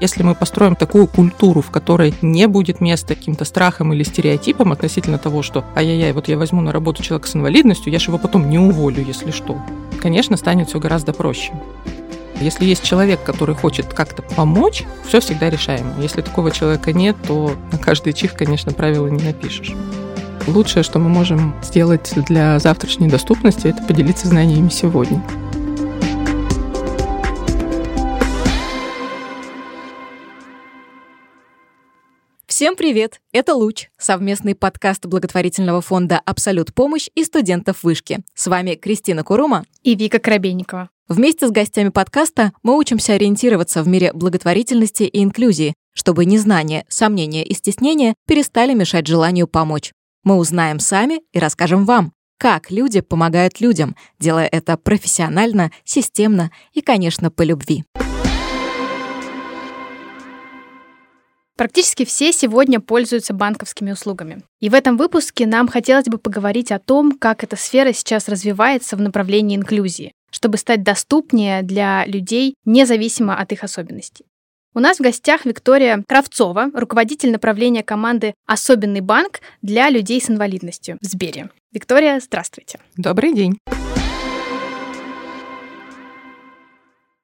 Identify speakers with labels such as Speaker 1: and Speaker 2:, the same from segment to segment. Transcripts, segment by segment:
Speaker 1: Если мы построим такую культуру, в которой не будет места каким-то страхам или стереотипам относительно того, что ай-яй-яй, вот я возьму на работу человека с инвалидностью, я же его потом не уволю, если что. Конечно, станет все гораздо проще. Если есть человек, который хочет как-то помочь, все всегда решаемо. Если такого человека нет, то на каждый чих, конечно, правила не напишешь. Лучшее, что мы можем сделать для завтрашней доступности, это поделиться знаниями сегодня.
Speaker 2: Всем привет! Это «Луч» — совместный подкаст благотворительного фонда «Абсолют помощь» и студентов вышки. С вами Кристина Курума
Speaker 3: и Вика Коробейникова.
Speaker 2: Вместе с гостями подкаста мы учимся ориентироваться в мире благотворительности и инклюзии, чтобы незнание, сомнения и стеснение перестали мешать желанию помочь. Мы узнаем сами и расскажем вам, как люди помогают людям, делая это профессионально, системно и, конечно, по любви.
Speaker 3: Практически все сегодня пользуются банковскими услугами. И в этом выпуске нам хотелось бы поговорить о том, как эта сфера сейчас развивается в направлении инклюзии чтобы стать доступнее для людей, независимо от их особенностей. У нас в гостях Виктория Кравцова, руководитель направления команды «Особенный банк» для людей с инвалидностью в Сбере. Виктория, здравствуйте.
Speaker 1: Добрый день.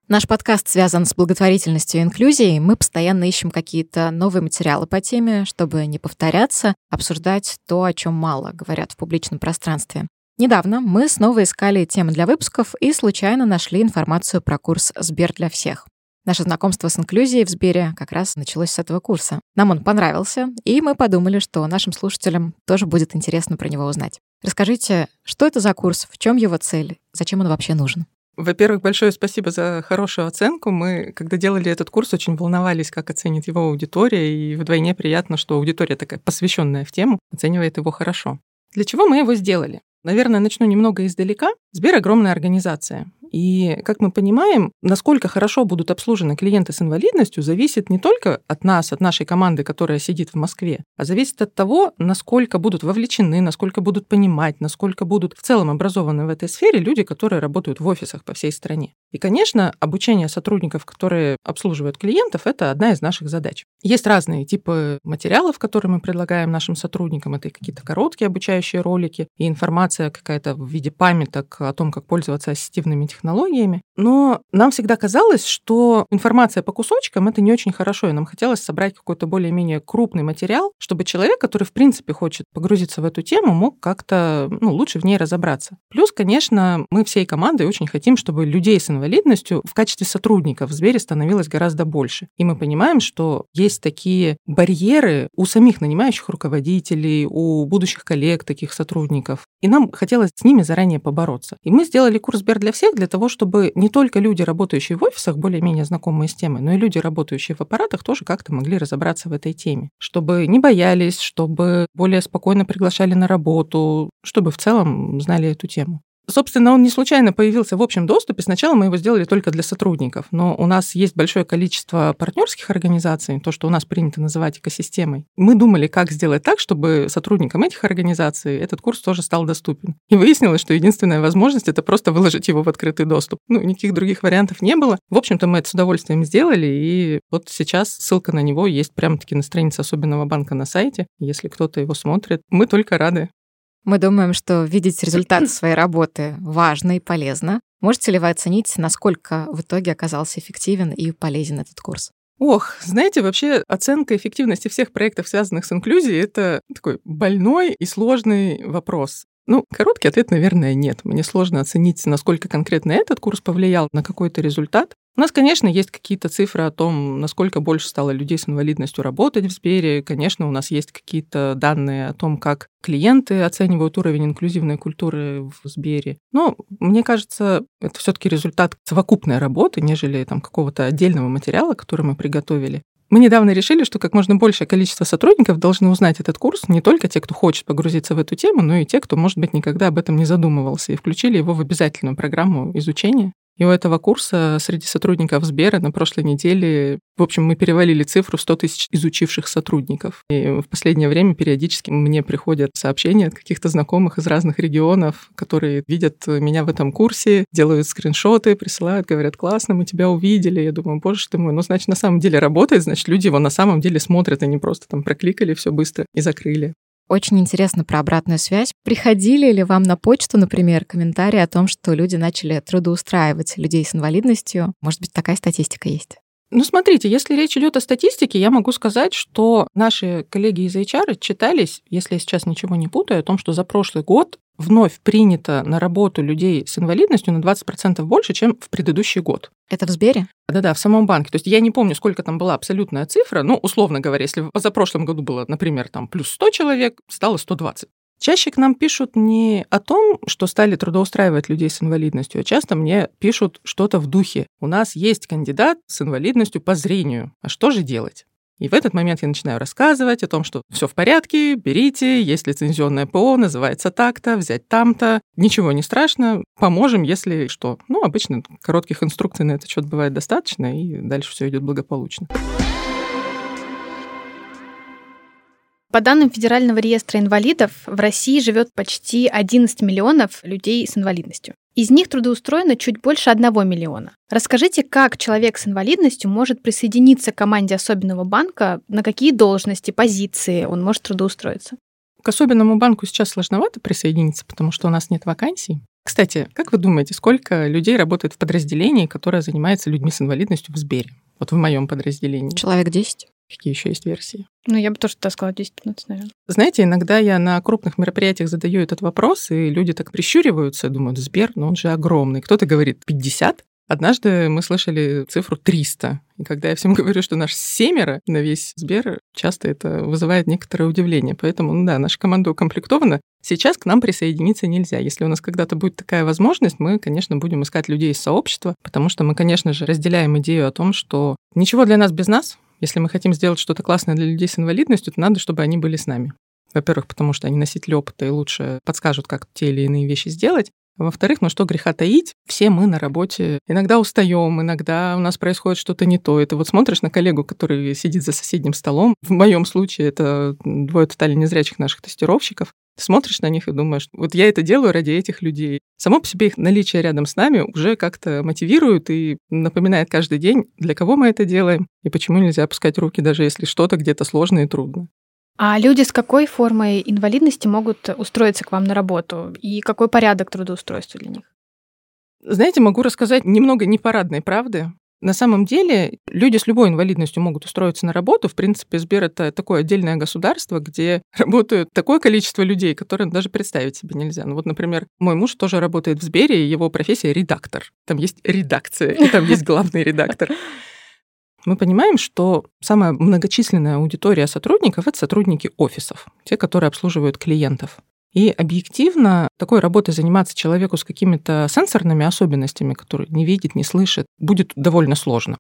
Speaker 2: Наш подкаст связан с благотворительностью и инклюзией. Мы постоянно ищем какие-то новые материалы по теме, чтобы не повторяться, обсуждать то, о чем мало говорят в публичном пространстве. Недавно мы снова искали темы для выпусков и случайно нашли информацию про курс «Сбер для всех». Наше знакомство с инклюзией в Сбере как раз началось с этого курса. Нам он понравился, и мы подумали, что нашим слушателям тоже будет интересно про него узнать. Расскажите, что это за курс, в чем его цель, зачем он вообще нужен?
Speaker 1: Во-первых, большое спасибо за хорошую оценку. Мы, когда делали этот курс, очень волновались, как оценит его аудитория, и вдвойне приятно, что аудитория такая посвященная в тему, оценивает его хорошо. Для чего мы его сделали? Наверное, начну немного издалека. Сбер — огромная организация. И, как мы понимаем, насколько хорошо будут обслужены клиенты с инвалидностью, зависит не только от нас, от нашей команды, которая сидит в Москве, а зависит от того, насколько будут вовлечены, насколько будут понимать, насколько будут в целом образованы в этой сфере люди, которые работают в офисах по всей стране. И, конечно, обучение сотрудников, которые обслуживают клиентов, это одна из наших задач. Есть разные типы материалов, которые мы предлагаем нашим сотрудникам. Это какие-то короткие обучающие ролики и информация какая-то в виде памяток о том, как пользоваться ассистивными технологиями. Но нам всегда казалось, что информация по кусочкам — это не очень хорошо, и нам хотелось собрать какой-то более-менее крупный материал, чтобы человек, который, в принципе, хочет погрузиться в эту тему, мог как-то ну, лучше в ней разобраться. Плюс, конечно, мы всей командой очень хотим, чтобы людей с инвалидностью в качестве сотрудников в Сбере становилось гораздо больше. И мы понимаем, что есть такие барьеры у самих нанимающих руководителей, у будущих коллег, таких сотрудников. И нам хотелось с ними заранее побороться. И мы сделали курс Сбер для всех для того, чтобы не только люди, работающие в офисах, более-менее знакомые с темой, но и люди, работающие в аппаратах, тоже как-то могли разобраться в этой теме. Чтобы не боялись, чтобы более спокойно приглашали на работу, чтобы в целом знали эту тему. Собственно, он не случайно появился в общем доступе. Сначала мы его сделали только для сотрудников, но у нас есть большое количество партнерских организаций, то, что у нас принято называть экосистемой. Мы думали, как сделать так, чтобы сотрудникам этих организаций этот курс тоже стал доступен. И выяснилось, что единственная возможность — это просто выложить его в открытый доступ. Ну, никаких других вариантов не было. В общем-то, мы это с удовольствием сделали, и вот сейчас ссылка на него есть прямо-таки на странице особенного банка на сайте. Если кто-то его смотрит, мы только рады.
Speaker 2: Мы думаем, что видеть результат своей работы важно и полезно. Можете ли вы оценить, насколько в итоге оказался эффективен и полезен этот курс?
Speaker 1: Ох, знаете, вообще оценка эффективности всех проектов, связанных с инклюзией, это такой больной и сложный вопрос. Ну, короткий ответ, наверное, нет. Мне сложно оценить, насколько конкретно этот курс повлиял на какой-то результат. У нас, конечно, есть какие-то цифры о том, насколько больше стало людей с инвалидностью работать в Сбере. Конечно, у нас есть какие-то данные о том, как клиенты оценивают уровень инклюзивной культуры в Сбере. Но мне кажется, это все таки результат совокупной работы, нежели там какого-то отдельного материала, который мы приготовили. Мы недавно решили, что как можно большее количество сотрудников должны узнать этот курс, не только те, кто хочет погрузиться в эту тему, но и те, кто, может быть, никогда об этом не задумывался, и включили его в обязательную программу изучения. И у этого курса среди сотрудников Сбера на прошлой неделе, в общем, мы перевалили цифру 100 тысяч изучивших сотрудников. И в последнее время периодически мне приходят сообщения от каких-то знакомых из разных регионов, которые видят меня в этом курсе, делают скриншоты, присылают, говорят, классно, мы тебя увидели. Я думаю, боже ты мой, ну, значит, на самом деле работает, значит, люди его на самом деле смотрят, они просто там прокликали все быстро и закрыли.
Speaker 2: Очень интересно про обратную связь. Приходили ли вам на почту, например, комментарии о том, что люди начали трудоустраивать людей с инвалидностью? Может быть, такая статистика есть?
Speaker 1: Ну, смотрите, если речь идет о статистике, я могу сказать, что наши коллеги из HR читались, если я сейчас ничего не путаю, о том, что за прошлый год вновь принято на работу людей с инвалидностью на 20% больше, чем в предыдущий год.
Speaker 2: Это в Сбере?
Speaker 1: Да-да, в самом банке. То есть я не помню, сколько там была абсолютная цифра, но, условно говоря, если за прошлым году было, например, там плюс 100 человек, стало 120. Чаще к нам пишут не о том, что стали трудоустраивать людей с инвалидностью, а часто мне пишут что-то в духе. У нас есть кандидат с инвалидностью по зрению. А что же делать? И в этот момент я начинаю рассказывать о том, что все в порядке, берите, есть лицензионное ПО, называется так-то, взять там-то. Ничего не страшно, поможем, если что. Ну, обычно коротких инструкций на этот счет бывает достаточно, и дальше все идет благополучно.
Speaker 3: По данным Федерального реестра инвалидов, в России живет почти 11 миллионов людей с инвалидностью. Из них трудоустроено чуть больше 1 миллиона. Расскажите, как человек с инвалидностью может присоединиться к команде особенного банка, на какие должности, позиции он может трудоустроиться?
Speaker 1: К особенному банку сейчас сложновато присоединиться, потому что у нас нет вакансий. Кстати, как вы думаете, сколько людей работает в подразделении, которое занимается людьми с инвалидностью в Сбере? Вот в моем подразделении.
Speaker 2: Человек 10.
Speaker 1: Какие еще есть версии?
Speaker 3: Ну, я бы тоже так сказала 10-15, наверное.
Speaker 1: Знаете, иногда я на крупных мероприятиях задаю этот вопрос, и люди так прищуриваются, думают, Сбер, ну он же огромный. Кто-то говорит 50, Однажды мы слышали цифру 300. И когда я всем говорю, что наш семеро на весь Сбер, часто это вызывает некоторое удивление. Поэтому, ну да, наша команда укомплектована. Сейчас к нам присоединиться нельзя. Если у нас когда-то будет такая возможность, мы, конечно, будем искать людей из сообщества, потому что мы, конечно же, разделяем идею о том, что ничего для нас без нас, если мы хотим сделать что-то классное для людей с инвалидностью, то надо, чтобы они были с нами. Во-первых, потому что они носители опыта и лучше подскажут, как те или иные вещи сделать. Во-вторых, ну что греха таить, все мы на работе иногда устаем, иногда у нас происходит что-то не то. Это вот смотришь на коллегу, который сидит за соседним столом. В моем случае это двое тотально незрячих наших тестировщиков. смотришь на них и думаешь, вот я это делаю ради этих людей. Само по себе их наличие рядом с нами уже как-то мотивирует и напоминает каждый день, для кого мы это делаем и почему нельзя опускать руки, даже если что-то где-то сложно и трудно.
Speaker 3: А люди с какой формой инвалидности могут устроиться к вам на работу? И какой порядок трудоустройства для них?
Speaker 1: Знаете, могу рассказать немного непарадной правды. На самом деле люди с любой инвалидностью могут устроиться на работу. В принципе, Сбер — это такое отдельное государство, где работают такое количество людей, которое даже представить себе нельзя. Ну вот, например, мой муж тоже работает в Сбере, и его профессия — редактор. Там есть редакция, и там есть главный редактор. Мы понимаем, что самая многочисленная аудитория сотрудников — это сотрудники офисов, те, которые обслуживают клиентов. И объективно такой работой заниматься человеку с какими-то сенсорными особенностями, который не видит, не слышит, будет довольно сложно.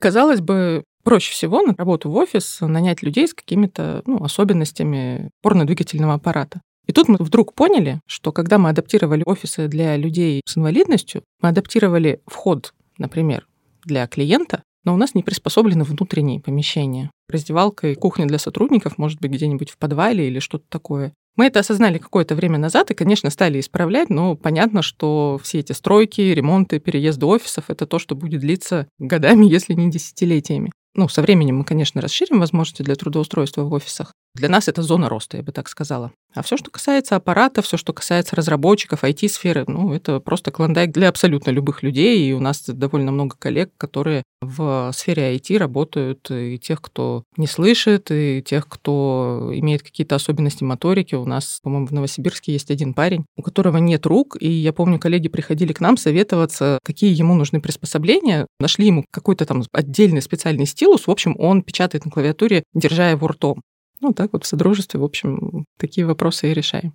Speaker 1: Казалось бы, проще всего на работу в офис нанять людей с какими-то ну, особенностями опорно-двигательного аппарата. И тут мы вдруг поняли, что когда мы адаптировали офисы для людей с инвалидностью, мы адаптировали вход, например, для клиента, но у нас не приспособлены внутренние помещения. Раздевалка и кухня для сотрудников может быть где-нибудь в подвале или что-то такое. Мы это осознали какое-то время назад и, конечно, стали исправлять, но понятно, что все эти стройки, ремонты, переезды офисов — это то, что будет длиться годами, если не десятилетиями. Ну, со временем мы, конечно, расширим возможности для трудоустройства в офисах. Для нас это зона роста, я бы так сказала. А все, что касается аппарата, все, что касается разработчиков, IT-сферы, ну, это просто клондайк для абсолютно любых людей. И у нас довольно много коллег, которые в сфере IT работают, и тех, кто не слышит, и тех, кто имеет какие-то особенности моторики. У нас, по-моему, в Новосибирске есть один парень, у которого нет рук, и я помню, коллеги приходили к нам советоваться, какие ему нужны приспособления. Нашли ему какой-то там отдельный специальный стилус. В общем, он печатает на клавиатуре, держа его ртом. Ну, так вот в Содружестве, в общем, такие вопросы и решаем.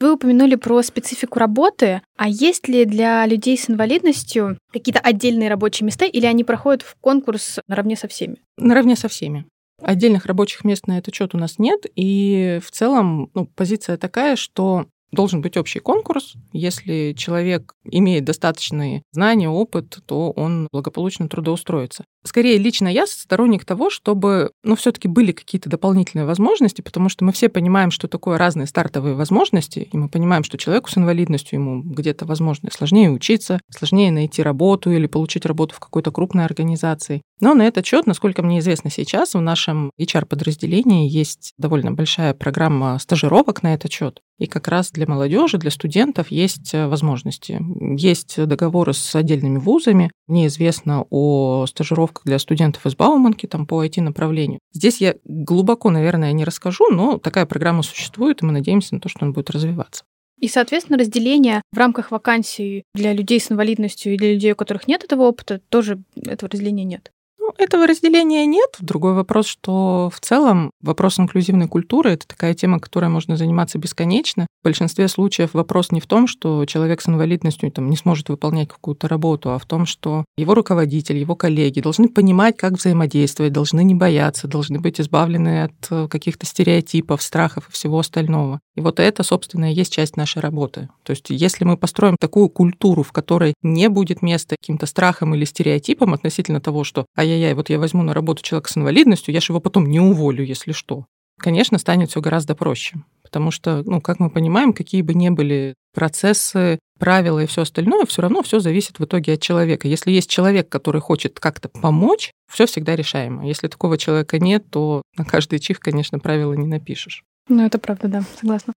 Speaker 3: Вы упомянули про специфику работы. А есть ли для людей с инвалидностью какие-то отдельные рабочие места, или они проходят в конкурс наравне со всеми?
Speaker 1: Наравне со всеми. Отдельных рабочих мест на этот счет у нас нет, и в целом ну, позиция такая, что Должен быть общий конкурс. Если человек имеет достаточные знания, опыт, то он благополучно трудоустроится. Скорее, лично я сторонник того, чтобы, ну, все-таки были какие-то дополнительные возможности, потому что мы все понимаем, что такое разные стартовые возможности, и мы понимаем, что человеку с инвалидностью ему где-то, возможно, сложнее учиться, сложнее найти работу или получить работу в какой-то крупной организации. Но на этот счет, насколько мне известно сейчас, в нашем HR-подразделении есть довольно большая программа стажировок на этот счет. И как раз для молодежи, для студентов есть э, возможности. Есть договоры с отдельными вузами. Мне известно о стажировках для студентов из Бауманки там, по IT-направлению. Здесь я глубоко, наверное, не расскажу, но такая программа существует, и мы надеемся на то, что она будет развиваться.
Speaker 3: И, соответственно, разделение в рамках вакансий для людей с инвалидностью и для людей, у которых нет этого опыта, тоже этого разделения нет.
Speaker 1: Ну, этого разделения нет. Другой вопрос, что в целом вопрос инклюзивной культуры — это такая тема, которой можно заниматься бесконечно. В большинстве случаев вопрос не в том, что человек с инвалидностью там, не сможет выполнять какую-то работу, а в том, что его руководитель, его коллеги должны понимать, как взаимодействовать, должны не бояться, должны быть избавлены от э, каких-то стереотипов, страхов и всего остального. И вот это, собственно, и есть часть нашей работы. То есть если мы построим такую культуру, в которой не будет места каким-то страхам или стереотипам относительно того, что «а я ай-яй-яй, вот я возьму на работу человека с инвалидностью, я же его потом не уволю, если что. Конечно, станет все гораздо проще. Потому что, ну, как мы понимаем, какие бы ни были процессы, правила и все остальное, все равно все зависит в итоге от человека. Если есть человек, который хочет как-то помочь, все всегда решаемо. Если такого человека нет, то на каждый чих, конечно, правила не напишешь.
Speaker 3: Ну, это правда, да, согласна.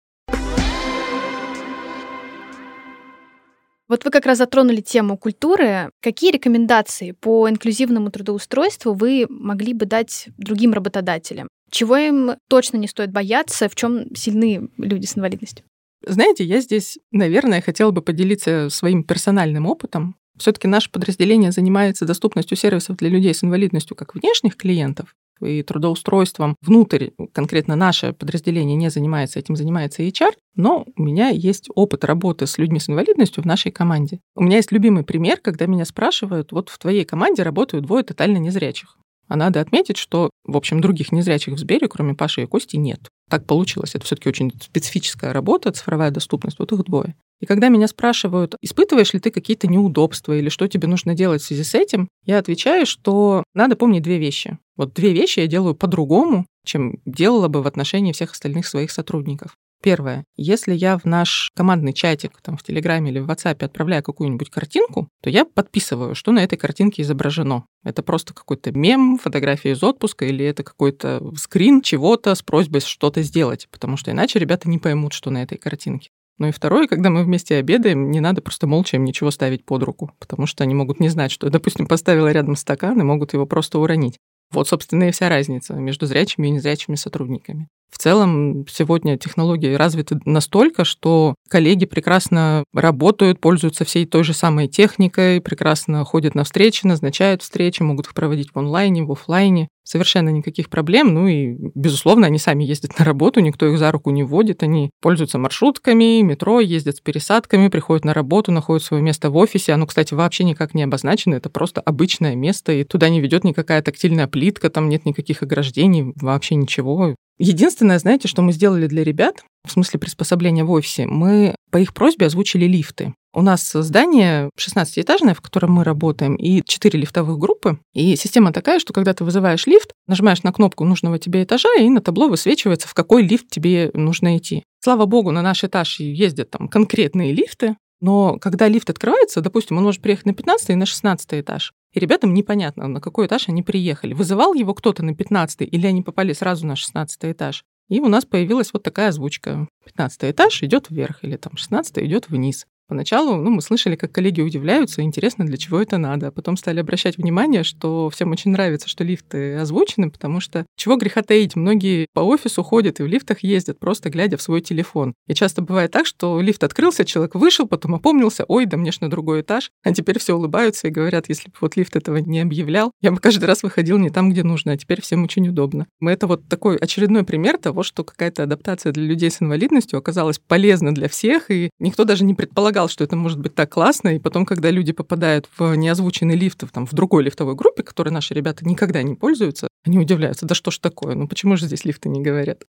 Speaker 3: Вот вы как раз затронули тему культуры. Какие рекомендации по инклюзивному трудоустройству вы могли бы дать другим работодателям? Чего им точно не стоит бояться, в чем сильны люди с инвалидностью?
Speaker 1: Знаете, я здесь, наверное, хотела бы поделиться своим персональным опытом. Все-таки наше подразделение занимается доступностью сервисов для людей с инвалидностью как внешних клиентов, и трудоустройством внутрь, конкретно наше подразделение не занимается этим, занимается HR, но у меня есть опыт работы с людьми с инвалидностью в нашей команде. У меня есть любимый пример, когда меня спрашивают, вот в твоей команде работают двое тотально незрячих. А надо отметить, что, в общем, других незрячих в Сбере, кроме Паши и Кости, нет. Так получилось. Это все-таки очень специфическая работа, цифровая доступность. Вот их двое. И когда меня спрашивают, испытываешь ли ты какие-то неудобства или что тебе нужно делать в связи с этим, я отвечаю, что надо помнить две вещи. Вот две вещи я делаю по-другому, чем делала бы в отношении всех остальных своих сотрудников. Первое. Если я в наш командный чатик, там, в Телеграме или в WhatsApp отправляю какую-нибудь картинку, то я подписываю, что на этой картинке изображено. Это просто какой-то мем, фотография из отпуска или это какой-то скрин чего-то с просьбой что-то сделать, потому что иначе ребята не поймут, что на этой картинке. Ну и второе, когда мы вместе обедаем, не надо просто молча им ничего ставить под руку, потому что они могут не знать, что допустим, поставила рядом стакан и могут его просто уронить. Вот, собственно, и вся разница между зрячими и незрячими сотрудниками. В целом, сегодня технологии развиты настолько, что коллеги прекрасно работают, пользуются всей той же самой техникой, прекрасно ходят на встречи, назначают встречи, могут их проводить в онлайне, в офлайне совершенно никаких проблем. Ну и, безусловно, они сами ездят на работу, никто их за руку не водит, они пользуются маршрутками, метро, ездят с пересадками, приходят на работу, находят свое место в офисе. Оно, кстати, вообще никак не обозначено, это просто обычное место, и туда не ведет никакая тактильная плитка, там нет никаких ограждений, вообще ничего. Единственное, знаете, что мы сделали для ребят, в смысле приспособления в офисе, мы по их просьбе озвучили лифты. У нас здание 16-этажное, в котором мы работаем, и 4 лифтовых группы. И система такая, что когда ты вызываешь лифт, нажимаешь на кнопку нужного тебе этажа, и на табло высвечивается, в какой лифт тебе нужно идти. Слава богу, на наш этаж ездят там конкретные лифты, но когда лифт открывается, допустим, он может приехать на 15 и на 16 этаж, и ребятам непонятно, на какой этаж они приехали. Вызывал его кто-то на 15 или они попали сразу на 16 этаж. И у нас появилась вот такая озвучка. 15 этаж идет вверх, или там 16 идет вниз. Поначалу ну, мы слышали, как коллеги удивляются, интересно, для чего это надо. А потом стали обращать внимание, что всем очень нравится, что лифты озвучены, потому что чего греха таить, многие по офису ходят и в лифтах ездят, просто глядя в свой телефон. И часто бывает так, что лифт открылся, человек вышел, потом опомнился, ой, да мне ж на другой этаж, а теперь все улыбаются и говорят, если бы вот лифт этого не объявлял, я бы каждый раз выходил не там, где нужно, а теперь всем очень удобно. Это вот такой очередной пример того, что какая-то адаптация для людей с инвалидностью оказалась полезна для всех, и никто даже не предполагал, предполагал, что это может быть так классно, и потом, когда люди попадают в неозвученный лифт там, в другой лифтовой группе, которой наши ребята никогда не пользуются, они удивляются, да что ж такое, ну почему же здесь лифты не говорят?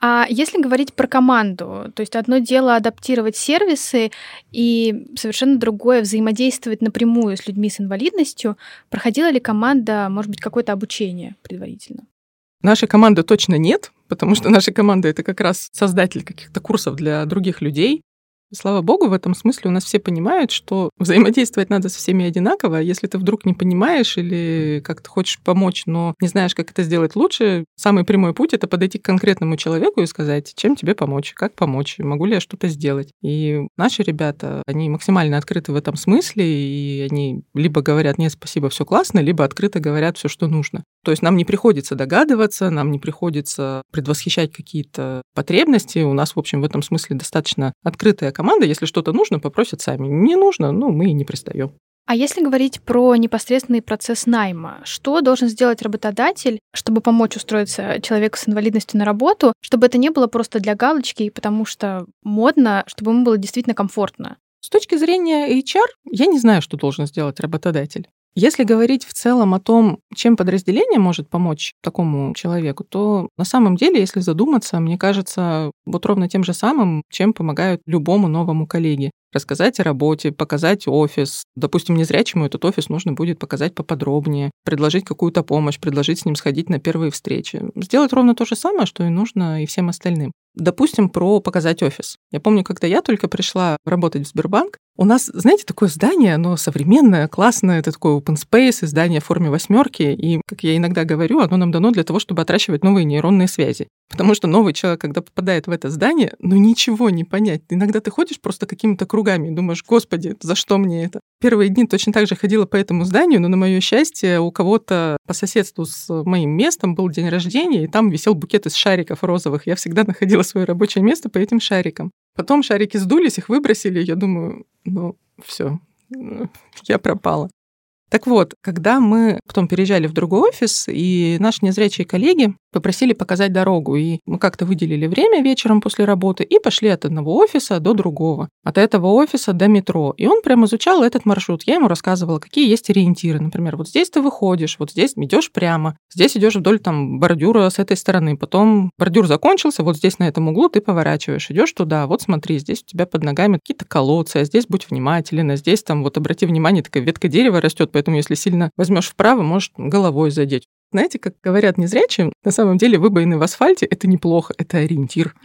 Speaker 3: А если говорить про команду, то есть одно дело адаптировать сервисы и совершенно другое взаимодействовать напрямую с людьми с инвалидностью, проходила ли команда, может быть, какое-то обучение предварительно?
Speaker 1: Нашей команды точно нет, потому что наша команда — это как раз создатель каких-то курсов для других людей. Слава богу, в этом смысле у нас все понимают, что взаимодействовать надо со всеми одинаково. Если ты вдруг не понимаешь или как-то хочешь помочь, но не знаешь, как это сделать лучше, самый прямой путь — это подойти к конкретному человеку и сказать, чем тебе помочь, как помочь, могу ли я что-то сделать. И наши ребята, они максимально открыты в этом смысле, и они либо говорят, нет, спасибо, все классно, либо открыто говорят все, что нужно. То есть нам не приходится догадываться, нам не приходится предвосхищать какие-то потребности. У нас, в общем, в этом смысле достаточно открытая команда. Если что-то нужно, попросят сами. Не нужно, ну, мы и не пристаем.
Speaker 3: А если говорить про непосредственный процесс найма, что должен сделать работодатель, чтобы помочь устроиться человеку с инвалидностью на работу, чтобы это не было просто для галочки, потому что модно, чтобы ему было действительно комфортно?
Speaker 1: С точки зрения HR, я не знаю, что должен сделать работодатель. Если говорить в целом о том, чем подразделение может помочь такому человеку, то на самом деле, если задуматься, мне кажется, вот ровно тем же самым, чем помогают любому новому коллеге рассказать о работе, показать офис. Допустим, незрячему этот офис нужно будет показать поподробнее, предложить какую-то помощь, предложить с ним сходить на первые встречи. Сделать ровно то же самое, что и нужно и всем остальным. Допустим, про показать офис. Я помню, когда я только пришла работать в Сбербанк, у нас, знаете, такое здание, оно современное, классное, это такое open space, здание в форме восьмерки, и, как я иногда говорю, оно нам дано для того, чтобы отращивать новые нейронные связи. Потому что новый человек, когда попадает в это здание, ну ничего не понять. Иногда ты ходишь просто какими-то и думаешь, господи, за что мне это? Первые дни точно так же ходила по этому зданию, но на мое счастье у кого-то по соседству с моим местом был день рождения, и там висел букет из шариков розовых. Я всегда находила свое рабочее место по этим шарикам. Потом шарики сдулись, их выбросили, я думаю, ну все, я пропала. Так вот, когда мы потом переезжали в другой офис, и наши незрячие коллеги попросили показать дорогу, и мы как-то выделили время вечером после работы и пошли от одного офиса до другого, от этого офиса до метро. И он прям изучал этот маршрут. Я ему рассказывала, какие есть ориентиры. Например, вот здесь ты выходишь, вот здесь идешь прямо, здесь идешь вдоль там бордюра с этой стороны, потом бордюр закончился, вот здесь на этом углу ты поворачиваешь, идешь туда, вот смотри, здесь у тебя под ногами какие-то колодцы, а здесь будь внимателен, а здесь там вот обрати внимание, такая ветка дерева растет, поэтому если сильно возьмешь вправо, может головой задеть. Знаете, как говорят незрячие, на самом деле выбоины в асфальте — это неплохо, это ориентир.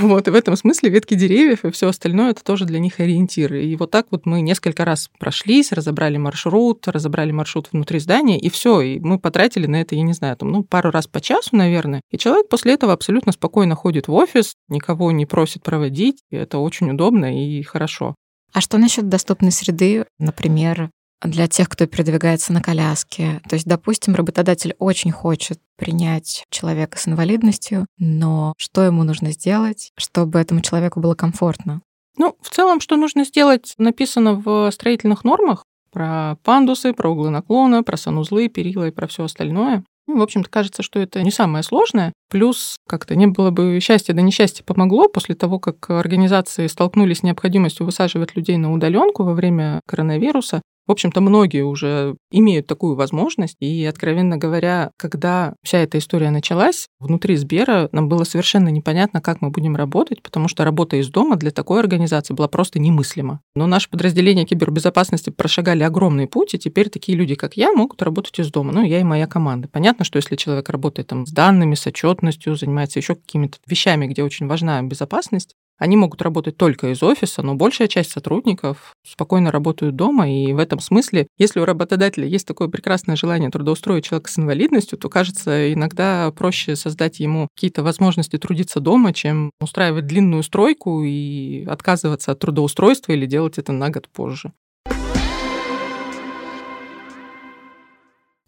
Speaker 1: Вот, и в этом смысле ветки деревьев и все остальное — это тоже для них ориентиры. И вот так вот мы несколько раз прошлись, разобрали маршрут, разобрали маршрут внутри здания, и все, и мы потратили на это, я не знаю, там, ну, пару раз по часу, наверное. И человек после этого абсолютно спокойно ходит в офис, никого не просит проводить, и это очень удобно и хорошо.
Speaker 2: А что насчет доступной среды, например, для тех, кто передвигается на коляске. То есть, допустим, работодатель очень хочет принять человека с инвалидностью, но что ему нужно сделать, чтобы этому человеку было комфортно?
Speaker 1: Ну, в целом, что нужно сделать, написано в строительных нормах про пандусы, про углы наклона, про санузлы, перила и про все остальное. Ну, в общем-то, кажется, что это не самое сложное. Плюс как-то не было бы счастья, да несчастье помогло после того, как организации столкнулись с необходимостью высаживать людей на удаленку во время коронавируса. В общем-то, многие уже имеют такую возможность. И, откровенно говоря, когда вся эта история началась, внутри Сбера нам было совершенно непонятно, как мы будем работать, потому что работа из дома для такой организации была просто немыслима. Но наше подразделение кибербезопасности прошагали огромный путь, и теперь такие люди, как я, могут работать из дома. Ну, я и моя команда. Понятно, что если человек работает там с данными, с отчетностью, занимается еще какими-то вещами, где очень важна безопасность, они могут работать только из офиса, но большая часть сотрудников спокойно работают дома, и в этом смысле, если у работодателя есть такое прекрасное желание трудоустроить человека с инвалидностью, то, кажется, иногда проще создать ему какие-то возможности трудиться дома, чем устраивать длинную стройку и отказываться от трудоустройства или делать это на год позже.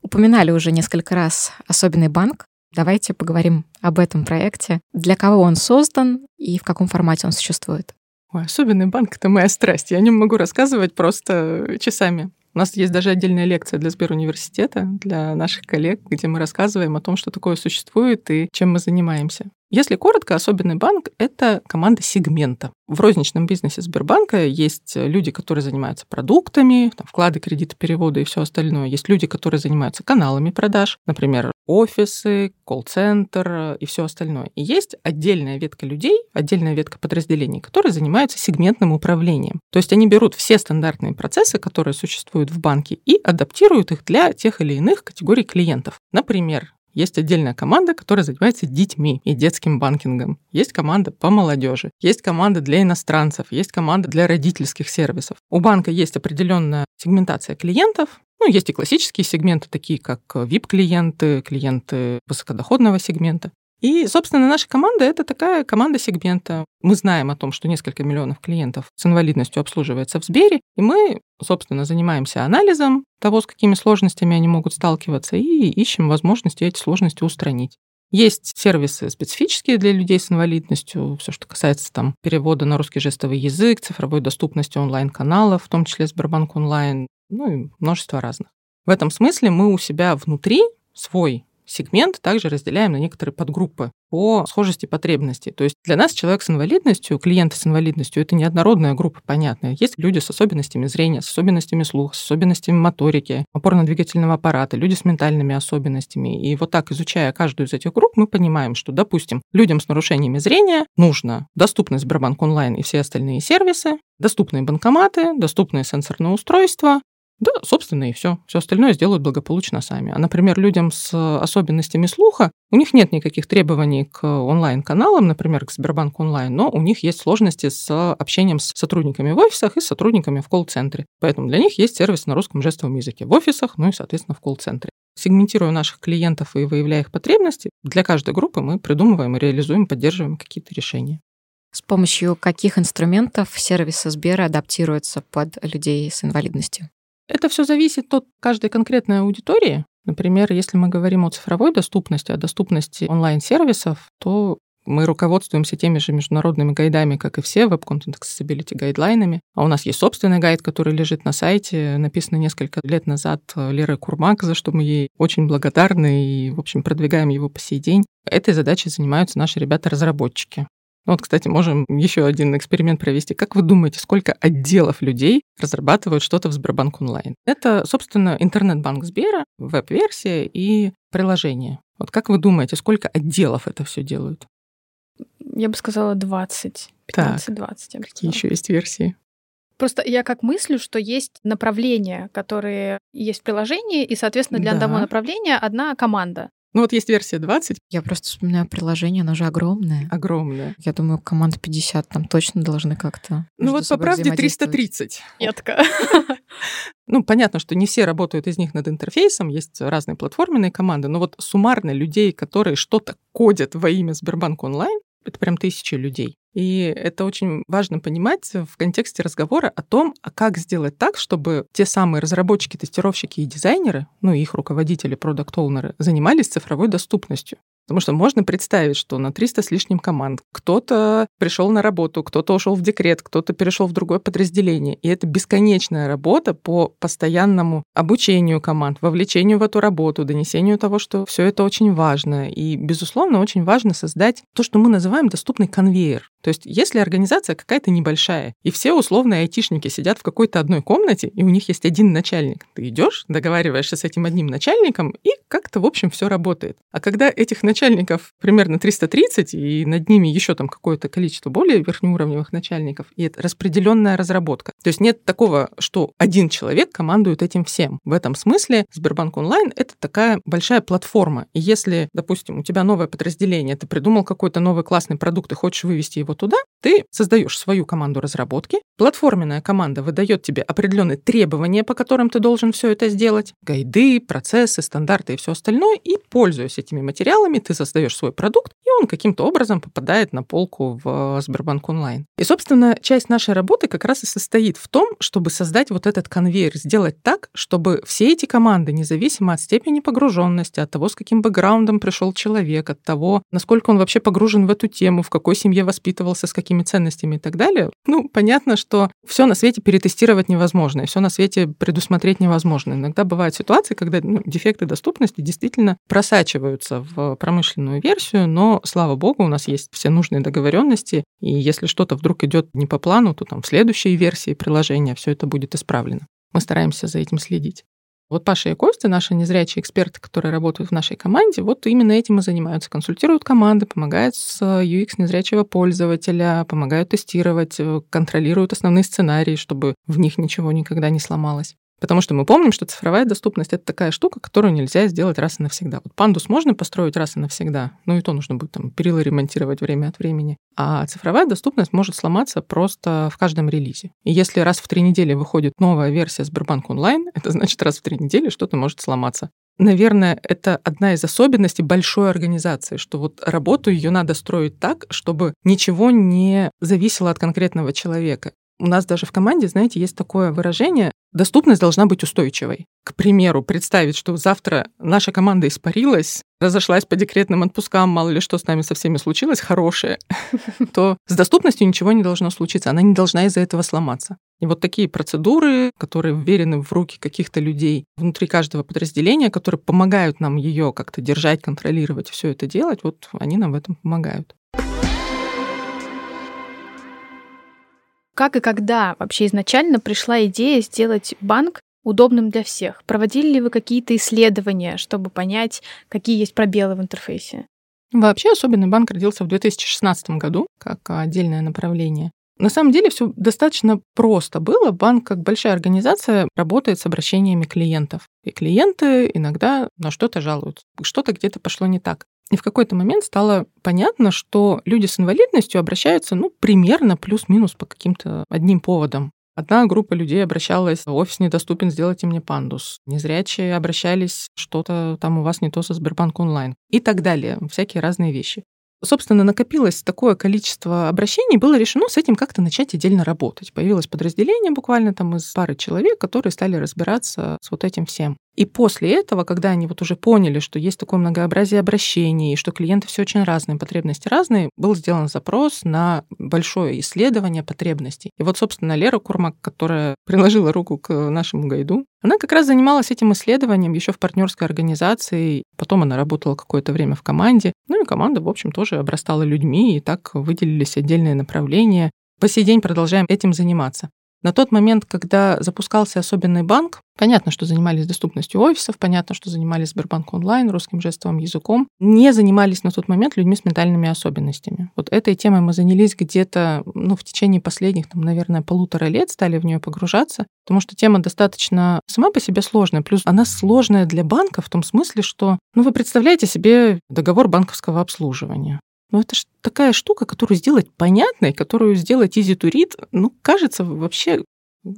Speaker 2: Упоминали уже несколько раз особенный банк. Давайте поговорим об этом проекте. Для кого он создан и в каком формате он существует?
Speaker 1: Ой, особенный банк — это моя страсть. Я о нем могу рассказывать просто часами. У нас есть даже отдельная лекция для Сберуниверситета, для наших коллег, где мы рассказываем о том, что такое существует и чем мы занимаемся. Если коротко, особенный банк — это команда сегмента. В розничном бизнесе Сбербанка есть люди, которые занимаются продуктами, там, вклады, кредиты, переводы и все остальное. Есть люди, которые занимаются каналами продаж, например, офисы, колл-центр и все остальное. И есть отдельная ветка людей, отдельная ветка подразделений, которые занимаются сегментным управлением. То есть они берут все стандартные процессы, которые существуют в банке, и адаптируют их для тех или иных категорий клиентов. Например, есть отдельная команда, которая занимается детьми и детским банкингом. Есть команда по молодежи. Есть команда для иностранцев. Есть команда для родительских сервисов. У банка есть определенная сегментация клиентов, ну, есть и классические сегменты, такие как VIP-клиенты, клиенты высокодоходного сегмента. И, собственно, наша команда — это такая команда сегмента. Мы знаем о том, что несколько миллионов клиентов с инвалидностью обслуживается в Сбере, и мы, собственно, занимаемся анализом того, с какими сложностями они могут сталкиваться, и ищем возможности эти сложности устранить. Есть сервисы специфические для людей с инвалидностью, все, что касается там перевода на русский жестовый язык, цифровой доступности онлайн-каналов, в том числе Сбербанк онлайн, ну и множество разных. В этом смысле мы у себя внутри свой сегмент также разделяем на некоторые подгруппы по схожести потребностей. То есть для нас человек с инвалидностью, клиенты с инвалидностью, это не однородная группа, понятно. Есть люди с особенностями зрения, с особенностями слуха, с особенностями моторики, опорно-двигательного аппарата, люди с ментальными особенностями. И вот так, изучая каждую из этих групп, мы понимаем, что, допустим, людям с нарушениями зрения нужно доступность Сбербанк онлайн и все остальные сервисы, доступные банкоматы, доступные сенсорные устройства, да, собственно, и все. Все остальное сделают благополучно сами. А, например, людям с особенностями слуха, у них нет никаких требований к онлайн-каналам, например, к Сбербанк онлайн, но у них есть сложности с общением с сотрудниками в офисах и с сотрудниками в колл-центре. Поэтому для них есть сервис на русском жестовом языке в офисах, ну и, соответственно, в колл-центре. Сегментируя наших клиентов и выявляя их потребности, для каждой группы мы придумываем реализуем, поддерживаем какие-то решения.
Speaker 2: С помощью каких инструментов сервисы Сбера адаптируются под людей с инвалидностью?
Speaker 1: Это все зависит от каждой конкретной аудитории. Например, если мы говорим о цифровой доступности, о доступности онлайн-сервисов, то мы руководствуемся теми же международными гайдами, как и все, Web Content Accessibility гайдлайнами. А у нас есть собственный гайд, который лежит на сайте, написанный несколько лет назад Лерой Курмак, за что мы ей очень благодарны и, в общем, продвигаем его по сей день. Этой задачей занимаются наши ребята-разработчики. Ну вот, кстати, можем еще один эксперимент провести. Как вы думаете, сколько отделов людей разрабатывают что-то в Сбербанк онлайн? Это, собственно, интернет-банк Сбера, веб-версия и приложение. Вот как вы думаете, сколько отделов это все делают?
Speaker 3: Я бы сказала 20. 15-20.
Speaker 1: Какие еще есть версии?
Speaker 3: Просто я как мыслю, что есть направления, которые есть в приложении, и, соответственно, для да. одного направления одна команда.
Speaker 1: Ну вот есть версия 20.
Speaker 2: Я просто вспоминаю приложение, оно же огромное.
Speaker 1: Огромное.
Speaker 2: Я думаю, команда 50 там точно должны как-то
Speaker 1: Ну вот по правде 330.
Speaker 3: Редко.
Speaker 1: Ну, понятно, что не все работают из них над интерфейсом, есть разные платформенные команды, но вот суммарно людей, которые что-то кодят во имя Сбербанк онлайн, это прям тысячи людей. И это очень важно понимать в контексте разговора о том, а как сделать так, чтобы те самые разработчики, тестировщики и дизайнеры, ну и их руководители, продукт-оунеры, занимались цифровой доступностью. Потому что можно представить, что на 300 с лишним команд кто-то пришел на работу, кто-то ушел в декрет, кто-то перешел в другое подразделение. И это бесконечная работа по постоянному обучению команд, вовлечению в эту работу, донесению того, что все это очень важно. И, безусловно, очень важно создать то, что мы называем доступный конвейер. То есть, если организация какая-то небольшая, и все условные айтишники сидят в какой-то одной комнате, и у них есть один начальник, ты идешь, договариваешься с этим одним начальником, и как-то, в общем, все работает. А когда этих начальников примерно 330, и над ними еще там какое-то количество более верхнеуровневых начальников, и это распределенная разработка. То есть нет такого, что один человек командует этим всем. В этом смысле Сбербанк онлайн — это такая большая платформа. И если, допустим, у тебя новое подразделение, ты придумал какой-то новый классный продукт и хочешь вывести его туда, ты создаешь свою команду разработки, платформенная команда выдает тебе определенные требования, по которым ты должен все это сделать, гайды, процессы, стандарты и все остальное, и пользуясь этими материалами, ты создаешь свой продукт, и он каким-то образом попадает на полку в Сбербанк онлайн. И, собственно, часть нашей работы как раз и состоит в том, чтобы создать вот этот конвейер, сделать так, чтобы все эти команды, независимо от степени погруженности, от того, с каким бэкграундом пришел человек, от того, насколько он вообще погружен в эту тему, в какой семье воспитывался, с какими ценностями и так далее, ну, понятно, что все на свете перетестировать невозможно, и все на свете предусмотреть невозможно. Иногда бывают ситуации, когда ну, дефекты доступности действительно просачиваются в промышленную версию, но, слава богу, у нас есть все нужные договоренности, и если что-то вдруг идет не по плану, то там в следующей версии приложения все это будет исправлено. Мы стараемся за этим следить. Вот Паша и Костя, наши незрячие эксперты, которые работают в нашей команде, вот именно этим и занимаются. Консультируют команды, помогают с UX незрячего пользователя, помогают тестировать, э, контролируют основные сценарии, чтобы в них ничего никогда не сломалось. Потому что мы помним, что цифровая доступность — это такая штука, которую нельзя сделать раз и навсегда. Вот пандус можно построить раз и навсегда, ну и то нужно будет там перила ремонтировать время от времени. А цифровая доступность может сломаться просто в каждом релизе. И если раз в три недели выходит новая версия Сбербанк онлайн, это значит раз в три недели что-то может сломаться. Наверное, это одна из особенностей большой организации, что вот работу ее надо строить так, чтобы ничего не зависело от конкретного человека. У нас даже в команде, знаете, есть такое выражение Доступность должна быть устойчивой. К примеру, представить, что завтра наша команда испарилась, разошлась по декретным отпускам, мало ли что с нами со всеми случилось, хорошее, то с доступностью ничего не должно случиться. Она не должна из-за этого сломаться. И вот такие процедуры, которые вверены в руки каких-то людей внутри каждого подразделения, которые помогают нам ее как-то держать, контролировать, все это делать, вот они нам в этом помогают.
Speaker 3: Как и когда вообще изначально пришла идея сделать банк удобным для всех? Проводили ли вы какие-то исследования, чтобы понять, какие есть пробелы в интерфейсе?
Speaker 1: Вообще особенный банк родился в 2016 году как отдельное направление. На самом деле все достаточно просто было. Банк, как большая организация, работает с обращениями клиентов. И клиенты иногда на что-то жалуются. Что-то где-то пошло не так. И в какой-то момент стало понятно, что люди с инвалидностью обращаются, ну, примерно плюс-минус по каким-то одним поводам. Одна группа людей обращалась, офис недоступен, сделайте мне пандус. Незрячие обращались, что-то там у вас не то со Сбербанк онлайн. И так далее, всякие разные вещи собственно, накопилось такое количество обращений, было решено с этим как-то начать отдельно работать. Появилось подразделение буквально там из пары человек, которые стали разбираться с вот этим всем. И после этого, когда они вот уже поняли, что есть такое многообразие обращений, и что клиенты все очень разные, потребности разные, был сделан запрос на большое исследование потребностей. И вот, собственно, Лера Курмак, которая приложила руку к нашему гайду, она как раз занималась этим исследованием еще в партнерской организации. Потом она работала какое-то время в команде. Ну и команда, в общем, тоже обрастала людьми, и так выделились отдельные направления. По сей день продолжаем этим заниматься. На тот момент, когда запускался особенный банк, понятно, что занимались доступностью офисов, понятно, что занимались Сбербанк онлайн, русским жестовым языком, не занимались на тот момент людьми с ментальными особенностями. Вот этой темой мы занялись где-то ну, в течение последних, там, наверное, полутора лет, стали в нее погружаться, потому что тема достаточно сама по себе сложная, плюс она сложная для банка в том смысле, что, ну, вы представляете себе договор банковского обслуживания. Но это ж такая штука, которую сделать понятной, которую сделать easy to read, ну, кажется, вообще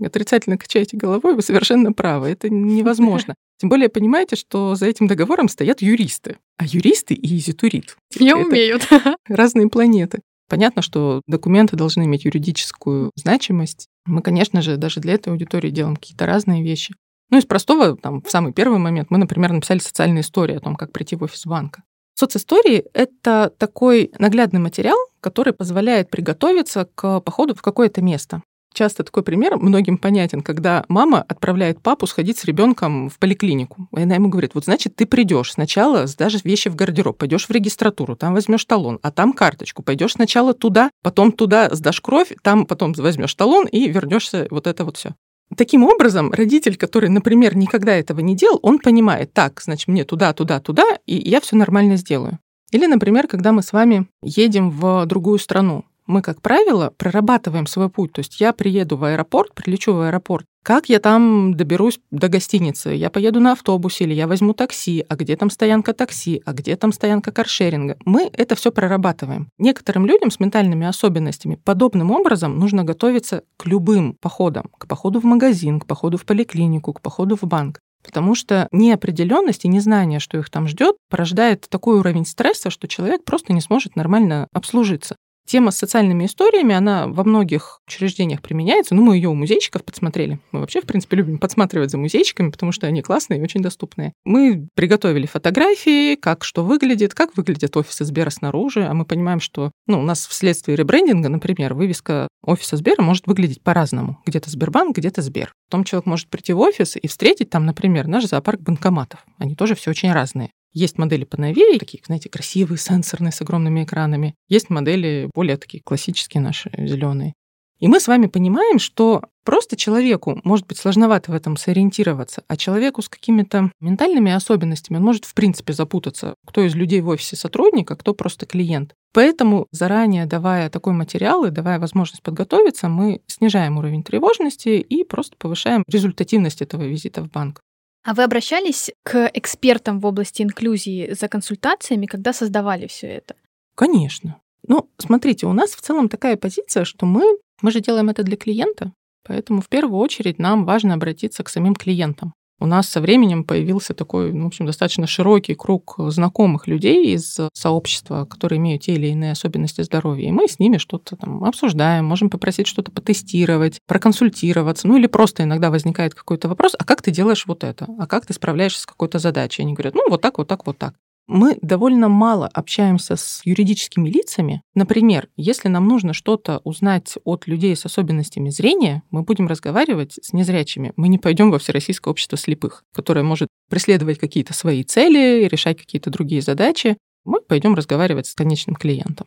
Speaker 1: отрицательно качаете головой, вы совершенно правы, это невозможно. Тем более понимаете, что за этим договором стоят юристы. А юристы и easy to read.
Speaker 3: Не умеют.
Speaker 1: Разные планеты. Понятно, что документы должны иметь юридическую значимость. Мы, конечно же, даже для этой аудитории делаем какие-то разные вещи. Ну, из простого, там, в самый первый момент мы, например, написали социальные истории о том, как прийти в офис банка. Социстории — это такой наглядный материал, который позволяет приготовиться к походу в какое-то место. Часто такой пример многим понятен, когда мама отправляет папу сходить с ребенком в поликлинику. И она ему говорит, вот значит, ты придешь сначала, сдашь вещи в гардероб, пойдешь в регистратуру, там возьмешь талон, а там карточку, пойдешь сначала туда, потом туда сдашь кровь, там потом возьмешь талон и вернешься вот это вот все. Таким образом, родитель, который, например, никогда этого не делал, он понимает, так, значит, мне туда, туда, туда, и я все нормально сделаю. Или, например, когда мы с вами едем в другую страну, мы, как правило, прорабатываем свой путь. То есть я приеду в аэропорт, прилечу в аэропорт. Как я там доберусь до гостиницы? Я поеду на автобусе или я возьму такси? А где там стоянка такси? А где там стоянка каршеринга? Мы это все прорабатываем. Некоторым людям с ментальными особенностями подобным образом нужно готовиться к любым походам. К походу в магазин, к походу в поликлинику, к походу в банк. Потому что неопределенность и незнание, что их там ждет, порождает такой уровень стресса, что человек просто не сможет нормально обслужиться. Тема с социальными историями, она во многих учреждениях применяется. Ну, мы ее у музейщиков подсмотрели. Мы вообще, в принципе, любим подсматривать за музейщиками, потому что они классные и очень доступные. Мы приготовили фотографии, как что выглядит, как выглядят офисы Сбера снаружи, а мы понимаем, что ну, у нас вследствие ребрендинга, например, вывеска офиса Сбера может выглядеть по-разному. Где-то Сбербанк, где-то Сбер. Потом человек может прийти в офис и встретить там, например, наш зоопарк банкоматов. Они тоже все очень разные. Есть модели поновее, такие, знаете, красивые, сенсорные, с огромными экранами. Есть модели более такие классические наши, зеленые. И мы с вами понимаем, что просто человеку может быть сложновато в этом сориентироваться, а человеку с какими-то ментальными особенностями он может в принципе запутаться, кто из людей в офисе сотрудник, а кто просто клиент. Поэтому заранее давая такой материал и давая возможность подготовиться, мы снижаем уровень тревожности и просто повышаем результативность этого визита в банк.
Speaker 3: А вы обращались к экспертам в области инклюзии за консультациями, когда создавали все это?
Speaker 1: Конечно. Ну, смотрите, у нас в целом такая позиция, что мы, мы же делаем это для клиента, поэтому в первую очередь нам важно обратиться к самим клиентам. У нас со временем появился такой, ну, в общем, достаточно широкий круг знакомых людей из сообщества, которые имеют те или иные особенности здоровья. И мы с ними что-то там обсуждаем, можем попросить что-то потестировать, проконсультироваться. Ну или просто иногда возникает какой-то вопрос, а как ты делаешь вот это? А как ты справляешься с какой-то задачей? Они говорят, ну вот так, вот так, вот так. Мы довольно мало общаемся с юридическими лицами. Например, если нам нужно что-то узнать от людей с особенностями зрения, мы будем разговаривать с незрячими. Мы не пойдем во Всероссийское общество слепых, которое может преследовать какие-то свои цели, решать какие-то другие задачи. Мы пойдем разговаривать с конечным клиентом.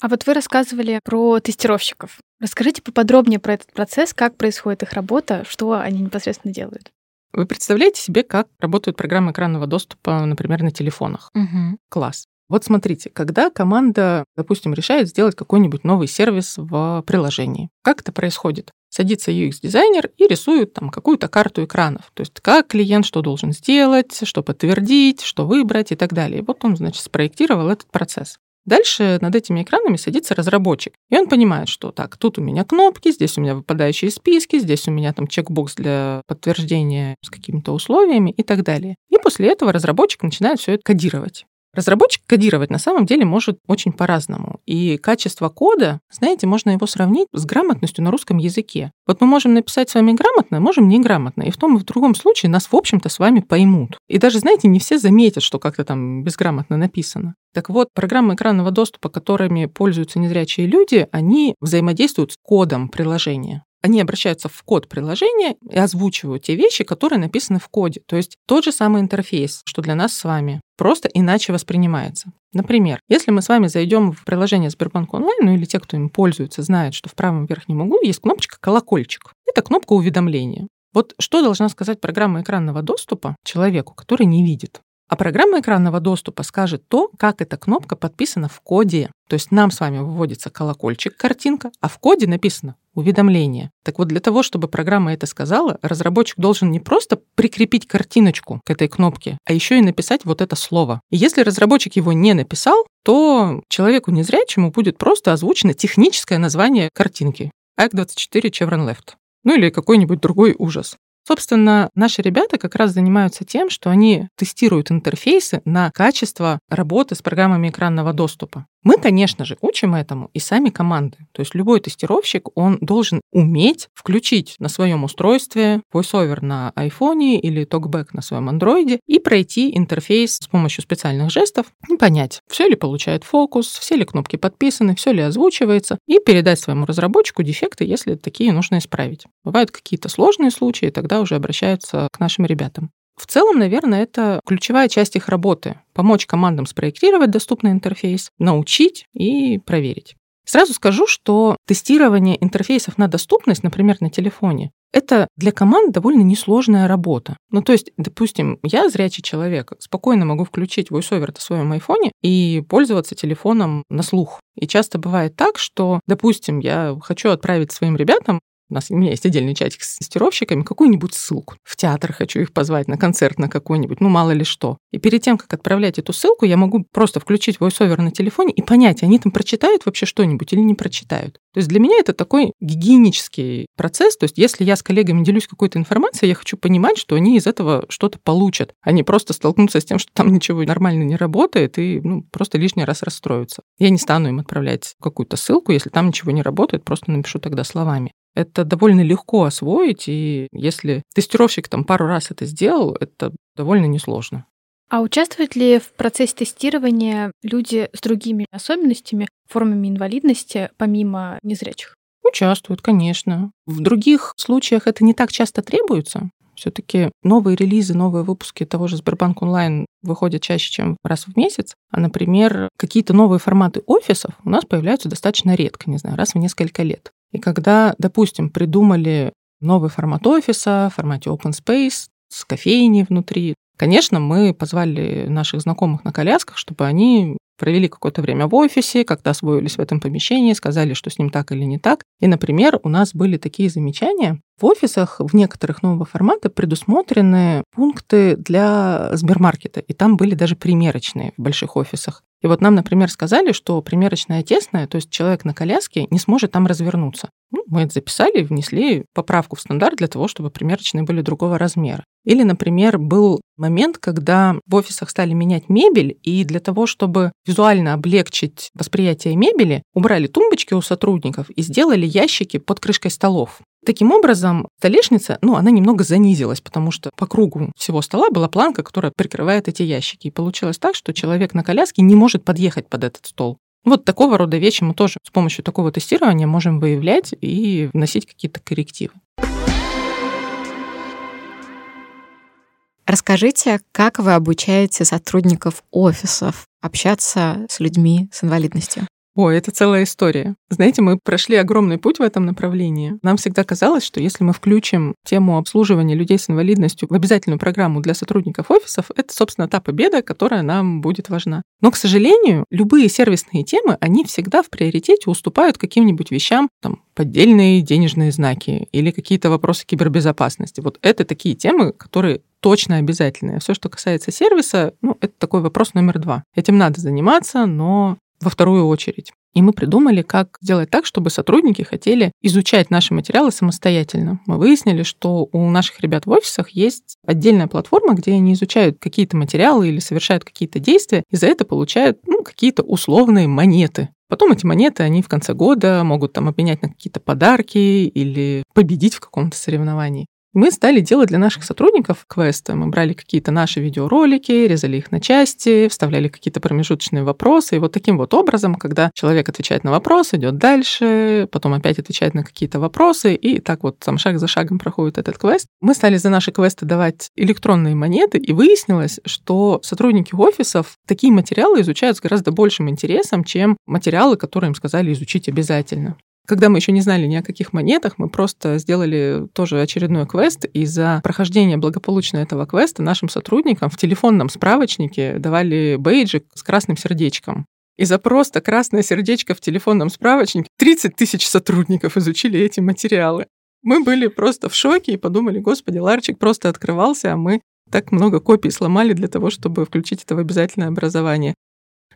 Speaker 3: А вот вы рассказывали про тестировщиков. Расскажите поподробнее про этот процесс, как происходит их работа, что они непосредственно делают.
Speaker 1: Вы представляете себе, как работают программы экранного доступа, например, на телефонах?
Speaker 2: Угу.
Speaker 1: Класс. Вот смотрите, когда команда, допустим, решает сделать какой-нибудь новый сервис в приложении, как это происходит? Садится UX-дизайнер и рисует там какую-то карту экранов. То есть как клиент что должен сделать, что подтвердить, что выбрать и так далее. И вот он, значит, спроектировал этот процесс. Дальше над этими экранами садится разработчик, и он понимает, что так, тут у меня кнопки, здесь у меня выпадающие списки, здесь у меня там чекбокс для подтверждения с какими-то условиями и так далее. И после этого разработчик начинает все это кодировать. Разработчик кодировать на самом деле может очень по-разному. И качество кода, знаете, можно его сравнить с грамотностью на русском языке. Вот мы можем написать с вами грамотно, можем неграмотно. И в том и в другом случае нас, в общем-то, с вами поймут. И даже, знаете, не все заметят, что как-то там безграмотно написано. Так вот, программы экранного доступа, которыми пользуются незрячие люди, они взаимодействуют с кодом приложения они обращаются в код приложения и озвучивают те вещи, которые написаны в коде. То есть тот же самый интерфейс, что для нас с вами, просто иначе воспринимается. Например, если мы с вами зайдем в приложение Сбербанк онлайн, ну или те, кто им пользуется, знают, что в правом верхнем углу есть кнопочка «Колокольчик». Это кнопка уведомления. Вот что должна сказать программа экранного доступа человеку, который не видит? А программа экранного доступа скажет то, как эта кнопка подписана в коде. То есть нам с вами выводится колокольчик, картинка, а в коде написано уведомление. Так вот, для того, чтобы программа это сказала, разработчик должен не просто прикрепить картиночку к этой кнопке, а еще и написать вот это слово. И если разработчик его не написал, то человеку незрячему будет просто озвучено техническое название картинки. ACK24 Chevron Left. Ну или какой-нибудь другой ужас. Собственно, наши ребята как раз занимаются тем, что они тестируют интерфейсы на качество работы с программами экранного доступа. Мы, конечно же, учим этому и сами команды. То есть любой тестировщик, он должен уметь включить на своем устройстве VoiceOver на iPhone или TalkBack на своем Android и пройти интерфейс с помощью специальных жестов и понять, все ли получает фокус, все ли кнопки подписаны, все ли озвучивается, и передать своему разработчику дефекты, если такие нужно исправить. Бывают какие-то сложные случаи, тогда уже обращаются к нашим ребятам. В целом, наверное, это ключевая часть их работы – помочь командам спроектировать доступный интерфейс, научить и проверить. Сразу скажу, что тестирование интерфейсов на доступность, например, на телефоне, это для команд довольно несложная работа. Ну, то есть, допустим, я зрячий человек, спокойно могу включить VoiceOver на своем айфоне и пользоваться телефоном на слух. И часто бывает так, что, допустим, я хочу отправить своим ребятам у нас у меня есть отдельный чатик с тестировщиками, какую-нибудь ссылку. В театр хочу их позвать, на концерт на какой-нибудь, ну мало ли что. И перед тем, как отправлять эту ссылку, я могу просто включить voiceover на телефоне и понять, они там прочитают вообще что-нибудь или не прочитают. То есть для меня это такой гигиенический процесс. То есть если я с коллегами делюсь какой-то информацией, я хочу понимать, что они из этого что-то получат, а не просто столкнуться с тем, что там ничего нормально не работает и ну, просто лишний раз расстроиться. Я не стану им отправлять какую-то ссылку, если там ничего не работает, просто напишу тогда словами. Это довольно легко освоить, и если тестировщик там пару раз это сделал, это довольно несложно.
Speaker 3: А участвуют ли в процессе тестирования люди с другими особенностями, формами инвалидности, помимо незрячих?
Speaker 1: Участвуют, конечно. В других случаях это не так часто требуется. Все-таки новые релизы, новые выпуски того же Сбербанк онлайн выходят чаще, чем раз в месяц. А, например, какие-то новые форматы офисов у нас появляются достаточно редко, не знаю, раз в несколько лет. И когда, допустим, придумали новый формат офиса в формате open space с кофейней внутри, конечно, мы позвали наших знакомых на колясках, чтобы они провели какое-то время в офисе, как-то освоились в этом помещении, сказали, что с ним так или не так. И, например, у нас были такие замечания. В офисах в некоторых нового формата предусмотрены пункты для Сбермаркета, и там были даже примерочные в больших офисах. И вот нам, например, сказали, что примерочная тесная, то есть человек на коляске не сможет там развернуться. Ну, мы это записали и внесли поправку в стандарт для того, чтобы примерочные были другого размера. Или, например, был момент, когда в офисах стали менять мебель, и для того, чтобы визуально облегчить восприятие мебели, убрали тумбочки у сотрудников и сделали ящики под крышкой столов. Таким образом, столешница, ну, она немного занизилась, потому что по кругу всего стола была планка, которая прикрывает эти ящики. И получилось так, что человек на коляске не может подъехать под этот стол. Вот такого рода вещи мы тоже с помощью такого тестирования можем выявлять и вносить какие-то коррективы.
Speaker 2: Расскажите, как вы обучаете сотрудников офисов общаться с людьми с инвалидностью?
Speaker 1: Ой, это целая история. Знаете, мы прошли огромный путь в этом направлении. Нам всегда казалось, что если мы включим тему обслуживания людей с инвалидностью в обязательную программу для сотрудников офисов, это, собственно, та победа, которая нам будет важна. Но, к сожалению, любые сервисные темы, они всегда в приоритете уступают каким-нибудь вещам, там, поддельные денежные знаки или какие-то вопросы кибербезопасности. Вот это такие темы, которые точно обязательные. Все, что касается сервиса, ну, это такой вопрос номер два. Этим надо заниматься, но во вторую очередь. И мы придумали, как сделать так, чтобы сотрудники хотели изучать наши материалы самостоятельно. Мы выяснили, что у наших ребят в офисах есть отдельная платформа, где они изучают какие-то материалы или совершают какие-то действия, и за это получают ну, какие-то условные монеты. Потом эти монеты они в конце года могут там обменять на какие-то подарки или победить в каком-то соревновании. Мы стали делать для наших сотрудников квесты. Мы брали какие-то наши видеоролики, резали их на части, вставляли какие-то промежуточные вопросы. И вот таким вот образом, когда человек отвечает на вопрос, идет дальше, потом опять отвечает на какие-то вопросы, и так вот там шаг за шагом проходит этот квест. Мы стали за наши квесты давать электронные монеты, и выяснилось, что сотрудники офисов такие материалы изучают с гораздо большим интересом, чем материалы, которые им сказали изучить обязательно. Когда мы еще не знали ни о каких монетах, мы просто сделали тоже очередной квест, и за прохождение благополучно этого квеста нашим сотрудникам в телефонном справочнике давали бейджик с красным сердечком. И за просто красное сердечко в телефонном справочнике 30 тысяч сотрудников изучили эти материалы. Мы были просто в шоке и подумали, господи, ларчик просто открывался, а мы так много копий сломали для того, чтобы включить это в обязательное образование.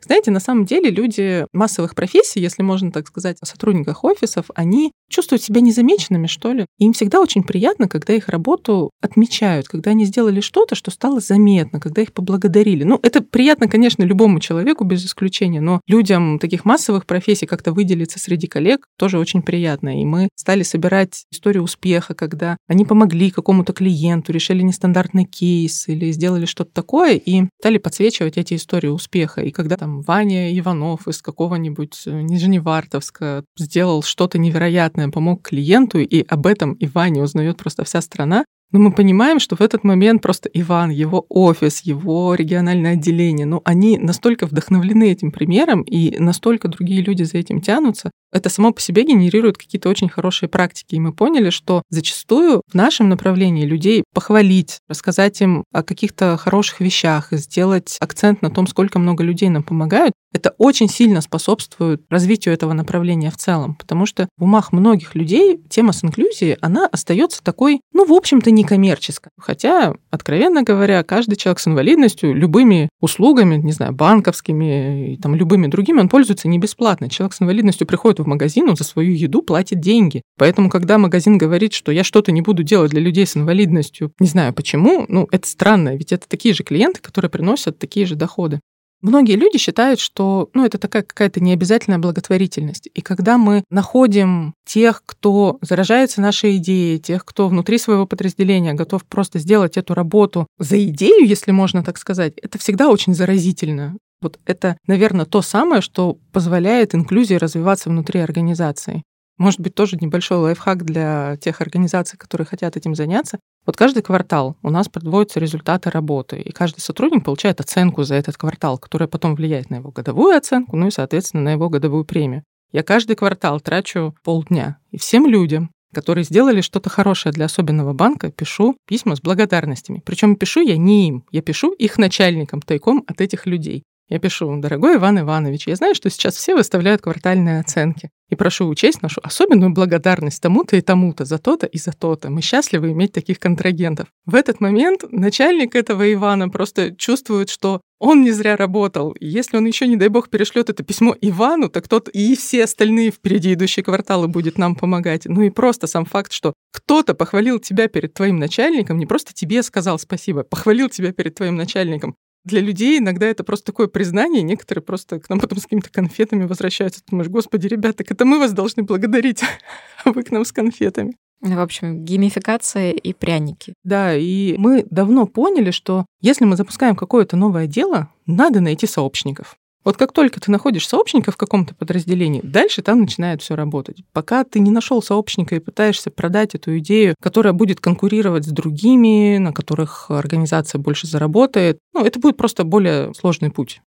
Speaker 1: Знаете, на самом деле люди массовых профессий, если можно так сказать, о сотрудниках офисов, они чувствуют себя незамеченными, что ли. Им всегда очень приятно, когда их работу отмечают, когда они сделали что-то, что стало заметно, когда их поблагодарили. Ну, это приятно, конечно, любому человеку без исключения, но людям таких массовых профессий как-то выделиться среди коллег тоже очень приятно. И мы стали собирать историю успеха, когда они помогли какому-то клиенту, решили нестандартный кейс или сделали что-то такое, и стали подсвечивать эти истории успеха. И когда там Ваня Иванов из какого-нибудь э, Нижневартовска сделал что-то невероятное, помог клиенту, и об этом и Ваня узнает просто вся страна, но мы понимаем, что в этот момент просто Иван, его офис, его региональное отделение, ну, они настолько вдохновлены этим примером, и настолько другие люди за этим тянутся, это само по себе генерирует какие-то очень хорошие практики. И мы поняли, что зачастую в нашем направлении людей похвалить, рассказать им о каких-то хороших вещах, сделать акцент на том, сколько много людей нам помогают, это очень сильно способствует развитию этого направления в целом, потому что в умах многих людей тема с инклюзией, она остается такой, ну, в общем-то, некоммерческой. Хотя, откровенно говоря, каждый человек с инвалидностью любыми услугами, не знаю, банковскими и там любыми другими, он пользуется не бесплатно. Человек с инвалидностью приходит в магазин, он за свою еду платит деньги. Поэтому, когда магазин говорит, что я что-то не буду делать для людей с инвалидностью, не знаю почему, ну, это странно, ведь это такие же клиенты, которые приносят такие же доходы. Многие люди считают, что ну, это такая какая-то необязательная благотворительность. И когда мы находим тех, кто заражается нашей идеей, тех, кто внутри своего подразделения готов просто сделать эту работу за идею, если можно так сказать, это всегда очень заразительно. Вот это, наверное, то самое, что позволяет инклюзии развиваться внутри организации. Может быть, тоже небольшой лайфхак для тех организаций, которые хотят этим заняться. Вот каждый квартал у нас подводятся результаты работы, и каждый сотрудник получает оценку за этот квартал, которая потом влияет на его годовую оценку, ну и, соответственно, на его годовую премию. Я каждый квартал трачу полдня. И всем людям, которые сделали что-то хорошее для особенного банка, пишу письма с благодарностями. Причем пишу я не им, я пишу их начальникам тайком от этих людей. Я пишу, дорогой Иван Иванович, я знаю, что сейчас все выставляют квартальные оценки. И прошу учесть нашу особенную благодарность тому-то и тому-то за то-то и за то-то. Мы счастливы иметь таких контрагентов. В этот момент начальник этого Ивана просто чувствует, что он не зря работал. И если он еще, не дай бог, перешлет это письмо Ивану, так тот и все остальные впереди идущие кварталы будет нам помогать. Ну и просто сам факт, что кто-то похвалил тебя перед твоим начальником, не просто тебе сказал спасибо, похвалил тебя перед твоим начальником, для людей иногда это просто такое признание. Некоторые просто к нам потом с какими-то конфетами возвращаются. Ты думаешь, господи, ребята, так это мы вас должны благодарить, а вы к нам с конфетами.
Speaker 2: В общем, геймификация и пряники.
Speaker 1: Да, и мы давно поняли, что если мы запускаем какое-то новое дело, надо найти сообщников. Вот как только ты находишь сообщника в каком-то подразделении, дальше там начинает все работать. Пока ты не нашел сообщника и пытаешься продать эту идею, которая будет конкурировать с другими, на которых организация больше заработает, ну, это будет просто более сложный путь.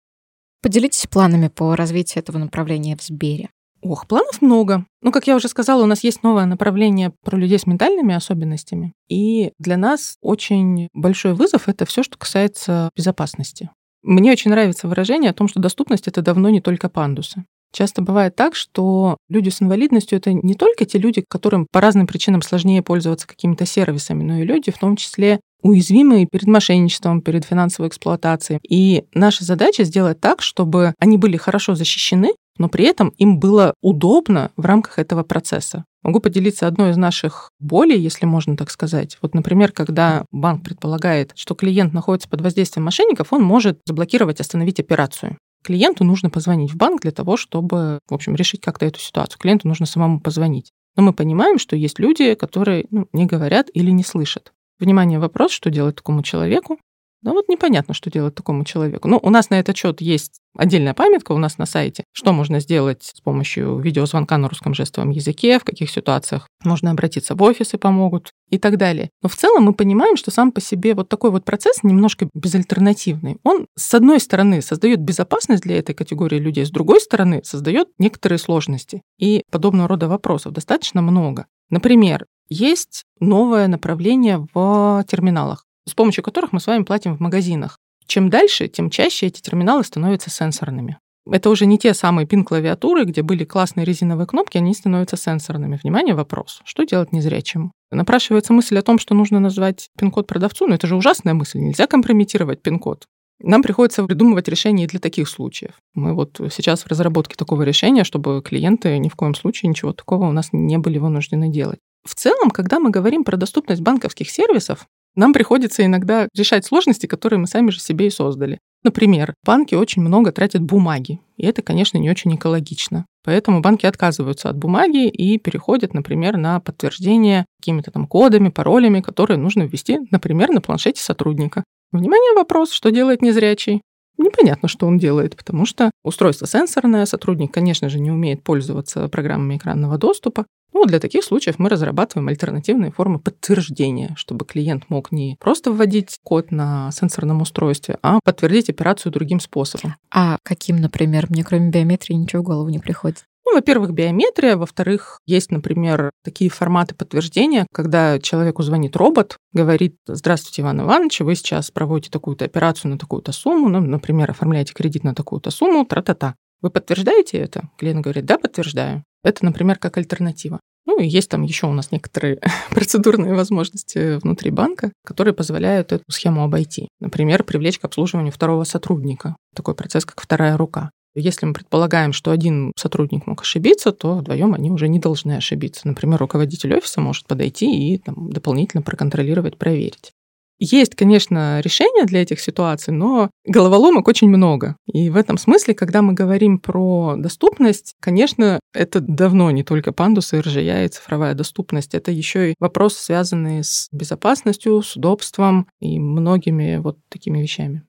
Speaker 2: Поделитесь планами по развитию этого направления в Сбере.
Speaker 1: Ох, планов много. Ну, как я уже сказала, у нас есть новое направление про людей с ментальными особенностями. И для нас очень большой вызов — это все, что касается безопасности. Мне очень нравится выражение о том, что доступность — это давно не только пандусы. Часто бывает так, что люди с инвалидностью — это не только те люди, которым по разным причинам сложнее пользоваться какими-то сервисами, но и люди, в том числе уязвимые перед мошенничеством, перед финансовой эксплуатацией. И наша задача сделать так, чтобы они были хорошо защищены, но при этом им было удобно в рамках этого процесса. Могу поделиться одной из наших болей, если можно так сказать. Вот, например, когда банк предполагает, что клиент находится под воздействием мошенников, он может заблокировать, остановить операцию. Клиенту нужно позвонить в банк для того, чтобы, в общем, решить как-то эту ситуацию. Клиенту нужно самому позвонить. Но мы понимаем, что есть люди, которые ну, не говорят или не слышат. Внимание, вопрос, что делать такому человеку? Ну вот непонятно, что делать такому человеку. Ну, у нас на этот счет есть отдельная памятка у нас на сайте, что можно сделать с помощью видеозвонка на русском жестовом языке, в каких ситуациях можно обратиться в офис и помогут и так далее. Но в целом мы понимаем, что сам по себе вот такой вот процесс немножко безальтернативный. Он, с одной стороны, создает безопасность для этой категории людей, с другой стороны, создает некоторые сложности. И подобного рода вопросов достаточно много. Например, есть новое направление в терминалах с помощью которых мы с вами платим в магазинах. Чем дальше, тем чаще эти терминалы становятся сенсорными. Это уже не те самые пин-клавиатуры, где были классные резиновые кнопки, они становятся сенсорными. Внимание, вопрос. Что делать незрячим? Напрашивается мысль о том, что нужно назвать пин-код продавцу, но это же ужасная мысль. Нельзя компрометировать пин-код. Нам приходится придумывать решения для таких случаев. Мы вот сейчас в разработке такого решения, чтобы клиенты ни в коем случае ничего такого у нас не были вынуждены делать. В целом, когда мы говорим про доступность банковских сервисов, нам приходится иногда решать сложности, которые мы сами же себе и создали. Например, банки очень много тратят бумаги, и это, конечно, не очень экологично. Поэтому банки отказываются от бумаги и переходят, например, на подтверждение какими-то там кодами, паролями, которые нужно ввести, например, на планшете сотрудника. Внимание, вопрос, что делает незрячий? Непонятно, что он делает, потому что устройство сенсорное, сотрудник, конечно же, не умеет пользоваться программами экранного доступа. Ну, для таких случаев мы разрабатываем альтернативные формы подтверждения, чтобы клиент мог не просто вводить код на сенсорном устройстве, а подтвердить операцию другим способом.
Speaker 2: А каким, например? Мне кроме биометрии ничего в голову не приходит.
Speaker 1: Ну, во-первых, биометрия, во-вторых, есть, например, такие форматы подтверждения, когда человеку звонит робот, говорит, здравствуйте, Иван Иванович, вы сейчас проводите такую-то операцию на такую-то сумму, ну, например, оформляете кредит на такую-то сумму, тра-та-та. Вы подтверждаете это? Клиент говорит, да, подтверждаю. Это, например, как альтернатива. Ну и есть там еще у нас некоторые процедурные возможности внутри банка, которые позволяют эту схему обойти. Например, привлечь к обслуживанию второго сотрудника. Такой процесс, как вторая рука. Если мы предполагаем, что один сотрудник мог ошибиться, то вдвоем они уже не должны ошибиться. Например, руководитель офиса может подойти и там, дополнительно проконтролировать, проверить. Есть, конечно, решения для этих ситуаций, но головоломок очень много. И в этом смысле, когда мы говорим про доступность, конечно, это давно не только пандусы, РЖЯ и цифровая доступность. Это еще и вопрос, связанный с безопасностью, с удобством и многими вот такими вещами.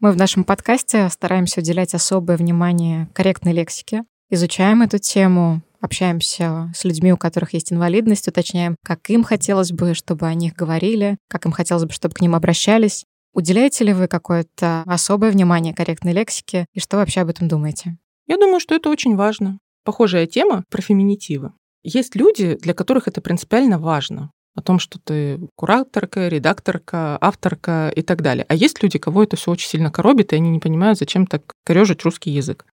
Speaker 2: Мы в нашем подкасте стараемся уделять особое внимание корректной лексике, изучаем эту тему, общаемся с людьми, у которых есть инвалидность, уточняем, как им хотелось бы, чтобы о них говорили, как им хотелось бы, чтобы к ним обращались. Уделяете ли вы какое-то особое внимание корректной лексике и что вообще об этом думаете?
Speaker 1: Я думаю, что это очень важно. Похожая тема про феминитивы. Есть люди, для которых это принципиально важно о том, что ты кураторка, редакторка, авторка и так далее. А есть люди, кого это все очень сильно коробит, и они не понимают, зачем так корежить русский язык.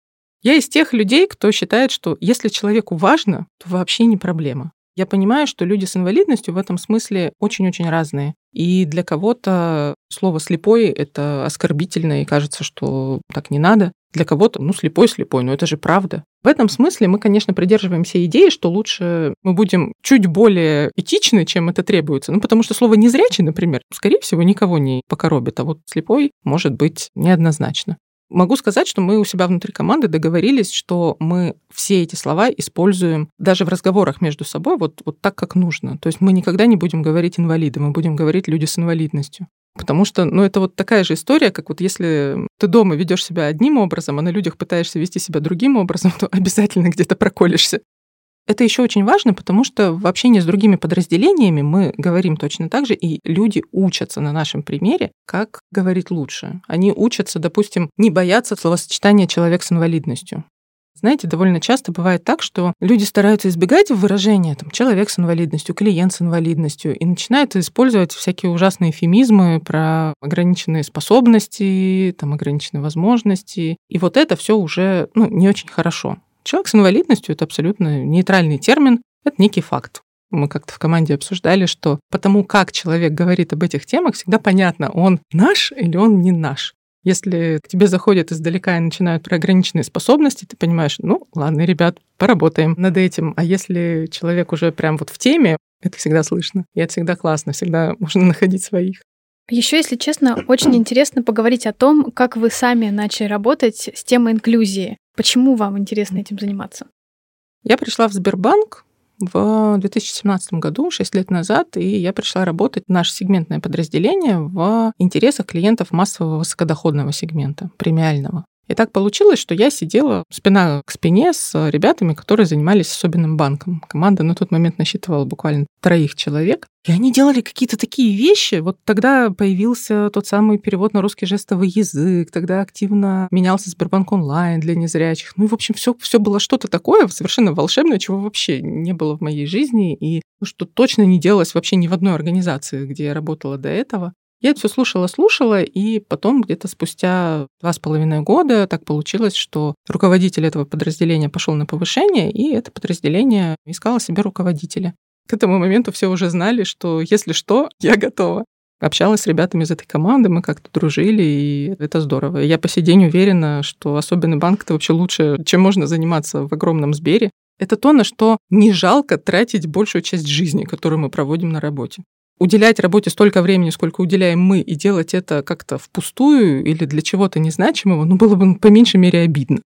Speaker 1: Я из тех людей, кто считает, что если человеку важно, то вообще не проблема. Я понимаю, что люди с инвалидностью в этом смысле очень-очень разные. И для кого-то слово «слепой» — это оскорбительно, и кажется, что так не надо. Для кого-то, ну, слепой-слепой, но это же правда. В этом смысле мы, конечно, придерживаемся идеи, что лучше мы будем чуть более этичны, чем это требуется. Ну, потому что слово «незрячий», например, скорее всего, никого не покоробит, а вот «слепой» может быть неоднозначно. Могу сказать, что мы у себя внутри команды договорились, что мы все эти слова используем даже в разговорах между собой вот, вот так, как нужно. То есть мы никогда не будем говорить инвалиды, мы будем говорить люди с инвалидностью. Потому что, ну, это вот такая же история, как вот если ты дома ведешь себя одним образом, а на людях пытаешься вести себя другим образом, то обязательно где-то проколешься. Это еще очень важно, потому что в общении с другими подразделениями мы говорим точно так же, и люди учатся на нашем примере, как говорить лучше. Они учатся, допустим, не бояться словосочетания «человек с инвалидностью». Знаете, довольно часто бывает так, что люди стараются избегать выражения там, «человек с инвалидностью», «клиент с инвалидностью» и начинают использовать всякие ужасные эфемизмы про ограниченные способности, там, ограниченные возможности. И вот это все уже ну, не очень хорошо. Человек с инвалидностью — это абсолютно нейтральный термин, это некий факт. Мы как-то в команде обсуждали, что потому как человек говорит об этих темах, всегда понятно, он наш или он не наш. Если к тебе заходят издалека и начинают про ограниченные способности, ты понимаешь, ну, ладно, ребят, поработаем над этим. А если человек уже прям вот в теме, это всегда слышно. И это всегда классно, всегда можно находить своих.
Speaker 3: Еще, если честно, очень интересно поговорить о том, как вы сами начали работать с темой инклюзии. Почему вам интересно этим заниматься?
Speaker 1: Я пришла в Сбербанк в 2017 году, 6 лет назад, и я пришла работать в наше сегментное подразделение в интересах клиентов массового высокодоходного сегмента, премиального. И так получилось, что я сидела спина к спине с ребятами, которые занимались особенным банком. Команда на тот момент насчитывала буквально троих человек. И они делали какие-то такие вещи. Вот тогда появился тот самый перевод на русский жестовый язык, тогда активно менялся Сбербанк онлайн для незрячих. Ну и, в общем, все, все было что-то такое совершенно волшебное, чего вообще не было в моей жизни, и что точно не делалось вообще ни в одной организации, где я работала до этого. Я все слушала, слушала, и потом где-то спустя два с половиной года так получилось, что руководитель этого подразделения пошел на повышение, и это подразделение искало себе руководителя. К этому моменту все уже знали, что если что, я готова. Общалась с ребятами из этой команды, мы как-то дружили, и это здорово. Я по сей день уверена, что особенный банк — это вообще лучше, чем можно заниматься в огромном Сбере. Это то, на что не жалко тратить большую часть жизни, которую мы проводим на работе уделять работе столько времени, сколько уделяем мы, и делать это как-то впустую или для чего-то незначимого, ну, было бы по меньшей мере обидно.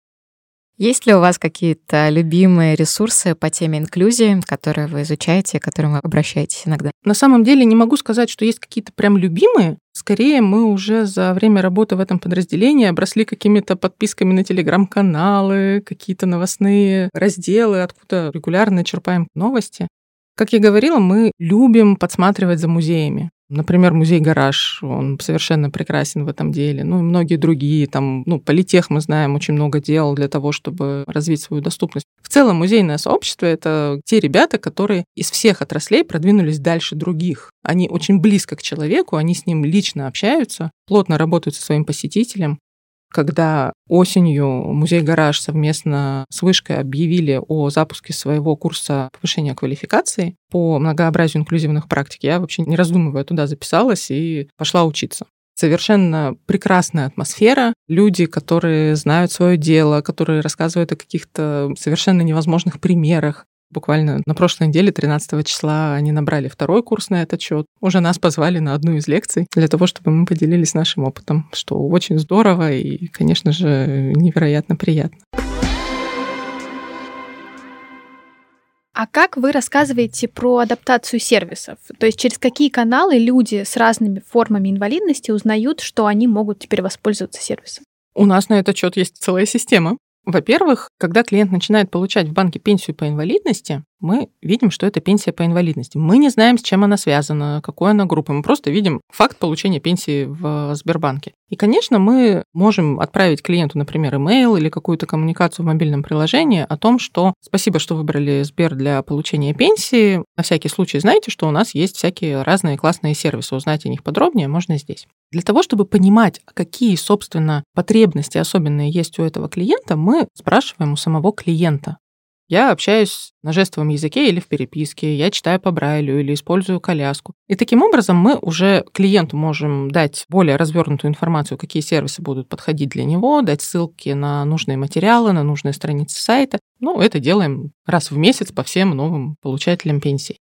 Speaker 2: Есть ли у вас какие-то любимые ресурсы по теме инклюзии, которые вы изучаете, к которым вы обращаетесь иногда?
Speaker 1: На самом деле не могу сказать, что есть какие-то прям любимые. Скорее, мы уже за время работы в этом подразделении обросли какими-то подписками на телеграм-каналы, какие-то новостные разделы, откуда регулярно черпаем новости. Как я говорила, мы любим подсматривать за музеями. Например, музей «Гараж», он совершенно прекрасен в этом деле. Ну и многие другие. Там, ну, Политех, мы знаем, очень много делал для того, чтобы развить свою доступность. В целом, музейное сообщество — это те ребята, которые из всех отраслей продвинулись дальше других. Они очень близко к человеку, они с ним лично общаются, плотно работают со своим посетителем когда осенью музей «Гараж» совместно с Вышкой объявили о запуске своего курса повышения квалификации по многообразию инклюзивных практик, я вообще не раздумывая туда записалась и пошла учиться. Совершенно прекрасная атмосфера, люди, которые знают свое дело, которые рассказывают о каких-то совершенно невозможных примерах, Буквально на прошлой неделе, 13 числа, они набрали второй курс на этот счет. Уже нас позвали на одну из лекций для того, чтобы мы поделились нашим опытом, что очень здорово и, конечно же, невероятно приятно.
Speaker 3: А как вы рассказываете про адаптацию сервисов? То есть через какие каналы люди с разными формами инвалидности узнают, что они могут теперь воспользоваться сервисом?
Speaker 1: У нас на этот счет есть целая система. Во-первых, когда клиент начинает получать в банке пенсию по инвалидности, мы видим, что это пенсия по инвалидности. Мы не знаем, с чем она связана, какой она группы. Мы просто видим факт получения пенсии в Сбербанке. И, конечно, мы можем отправить клиенту, например, имейл или какую-то коммуникацию в мобильном приложении о том, что спасибо, что выбрали Сбер для получения пенсии. На всякий случай знаете, что у нас есть всякие разные классные сервисы. Узнать о них подробнее можно здесь. Для того, чтобы понимать, какие, собственно, потребности особенные есть у этого клиента, мы спрашиваем у самого клиента. Я общаюсь на жестовом языке или в переписке, я читаю по Брайлю или использую коляску. И таким образом мы уже клиенту можем дать более развернутую информацию, какие сервисы будут подходить для него, дать ссылки на нужные материалы, на нужные страницы сайта. Ну, это делаем раз в месяц по всем новым получателям пенсии.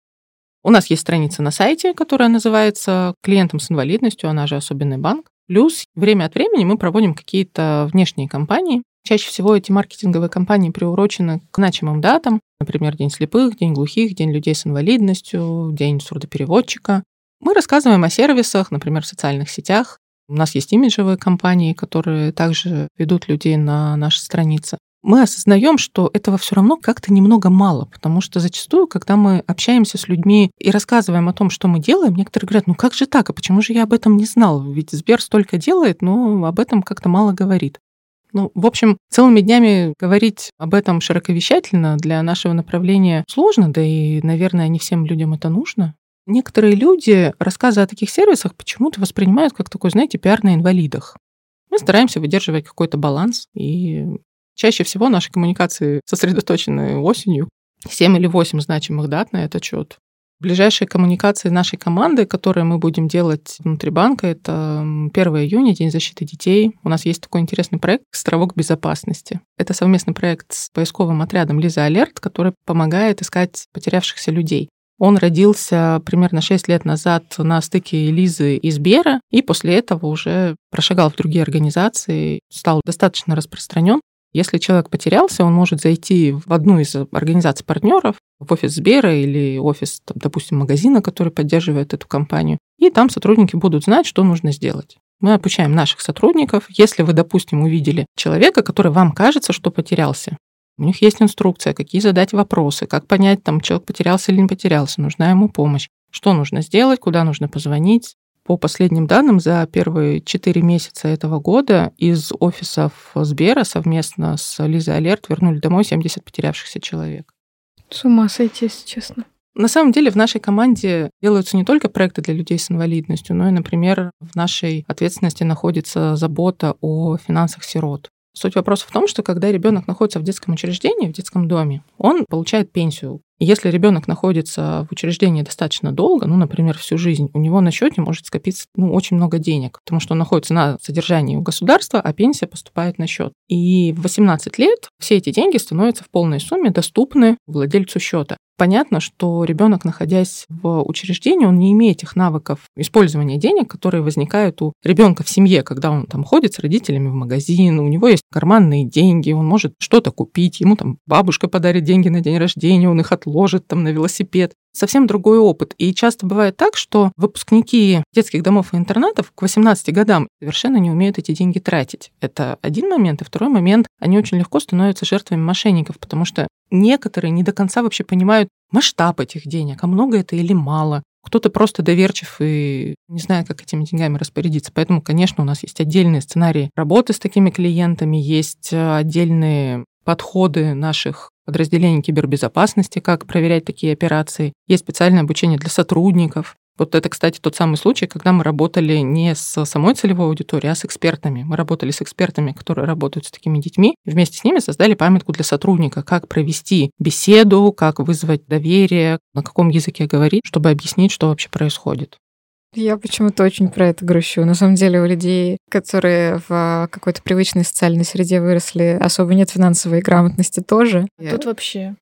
Speaker 1: У нас есть страница на сайте, которая называется «Клиентам с инвалидностью», она же «Особенный банк». Плюс время от времени мы проводим какие-то внешние кампании, Чаще всего эти маркетинговые кампании приурочены к значимым датам, например, День слепых, День глухих, День людей с инвалидностью, День сурдопереводчика. Мы рассказываем о сервисах, например, в социальных сетях. У нас есть имиджевые компании, которые также ведут людей на наши страницы. Мы осознаем, что этого все равно как-то немного мало, потому что зачастую, когда мы общаемся с людьми и рассказываем о том, что мы делаем, некоторые говорят, ну как же так, а почему же я об этом не знал? Ведь Сбер столько делает, но об этом как-то мало говорит. Ну, в общем, целыми днями говорить об этом широковещательно для нашего направления сложно, да и, наверное, не всем людям это нужно. Некоторые люди рассказы о таких сервисах почему-то воспринимают как такой, знаете, пиар на инвалидах. Мы стараемся выдерживать какой-то баланс, и чаще всего наши коммуникации сосредоточены осенью. 7 или 8 значимых дат на этот счет. Ближайшие коммуникации нашей команды, которые мы будем делать внутри банка, это 1 июня, День защиты детей. У нас есть такой интересный проект «Островок безопасности». Это совместный проект с поисковым отрядом Лиза Алерт, который помогает искать потерявшихся людей. Он родился примерно 6 лет назад на стыке Лизы и Сбера, и после этого уже прошагал в другие организации, стал достаточно распространен. Если человек потерялся, он может зайти в одну из организаций партнеров, в офис Сбера или офис, допустим, магазина, который поддерживает эту компанию, и там сотрудники будут знать, что нужно сделать. Мы обучаем наших сотрудников. Если вы, допустим, увидели человека, который вам кажется, что потерялся, у них есть инструкция, какие задать вопросы, как понять, там человек потерялся или не потерялся, нужна ему помощь, что нужно сделать, куда нужно позвонить. По последним данным, за первые 4 месяца этого года из офисов Сбера совместно с Лизой Алерт вернули домой 70 потерявшихся человек.
Speaker 3: С ума сойти, если честно.
Speaker 1: На самом деле в нашей команде делаются не только проекты для людей с инвалидностью, но и, например, в нашей ответственности находится забота о финансах сирот. Суть вопроса в том, что когда ребенок находится в детском учреждении, в детском доме, он получает пенсию. Если ребенок находится в учреждении достаточно долго, ну, например, всю жизнь, у него на счете может скопиться ну, очень много денег, потому что он находится на содержании у государства, а пенсия поступает на счет. И в 18 лет все эти деньги становятся в полной сумме доступны владельцу счета. Понятно, что ребенок, находясь в учреждении, он не имеет тех навыков использования денег, которые возникают у ребенка в семье, когда он там ходит с родителями в магазин, у него есть карманные деньги, он может что-то купить, ему там бабушка подарит деньги на день рождения, он их отложит там на велосипед совсем другой опыт. И часто бывает так, что выпускники детских домов и интернатов к 18 годам совершенно не умеют эти деньги тратить. Это один момент. И второй момент, они очень легко становятся жертвами мошенников, потому что некоторые не до конца вообще понимают масштаб этих денег, а много это или мало. Кто-то просто доверчив и не знает, как этими деньгами распорядиться. Поэтому, конечно, у нас есть отдельные сценарии работы с такими клиентами, есть отдельные подходы наших подразделений кибербезопасности, как проверять такие операции. Есть специальное обучение для сотрудников. Вот это, кстати, тот самый случай, когда мы работали не с самой целевой аудиторией, а с экспертами. Мы работали с экспертами, которые работают с такими детьми, вместе с ними создали памятку для сотрудника, как провести беседу, как вызвать доверие, на каком языке говорить, чтобы объяснить, что вообще происходит.
Speaker 2: Я почему-то очень про это грущу. На самом деле у людей, которые в какой-то привычной социальной среде выросли, особо нет финансовой грамотности тоже.
Speaker 3: Тут вообще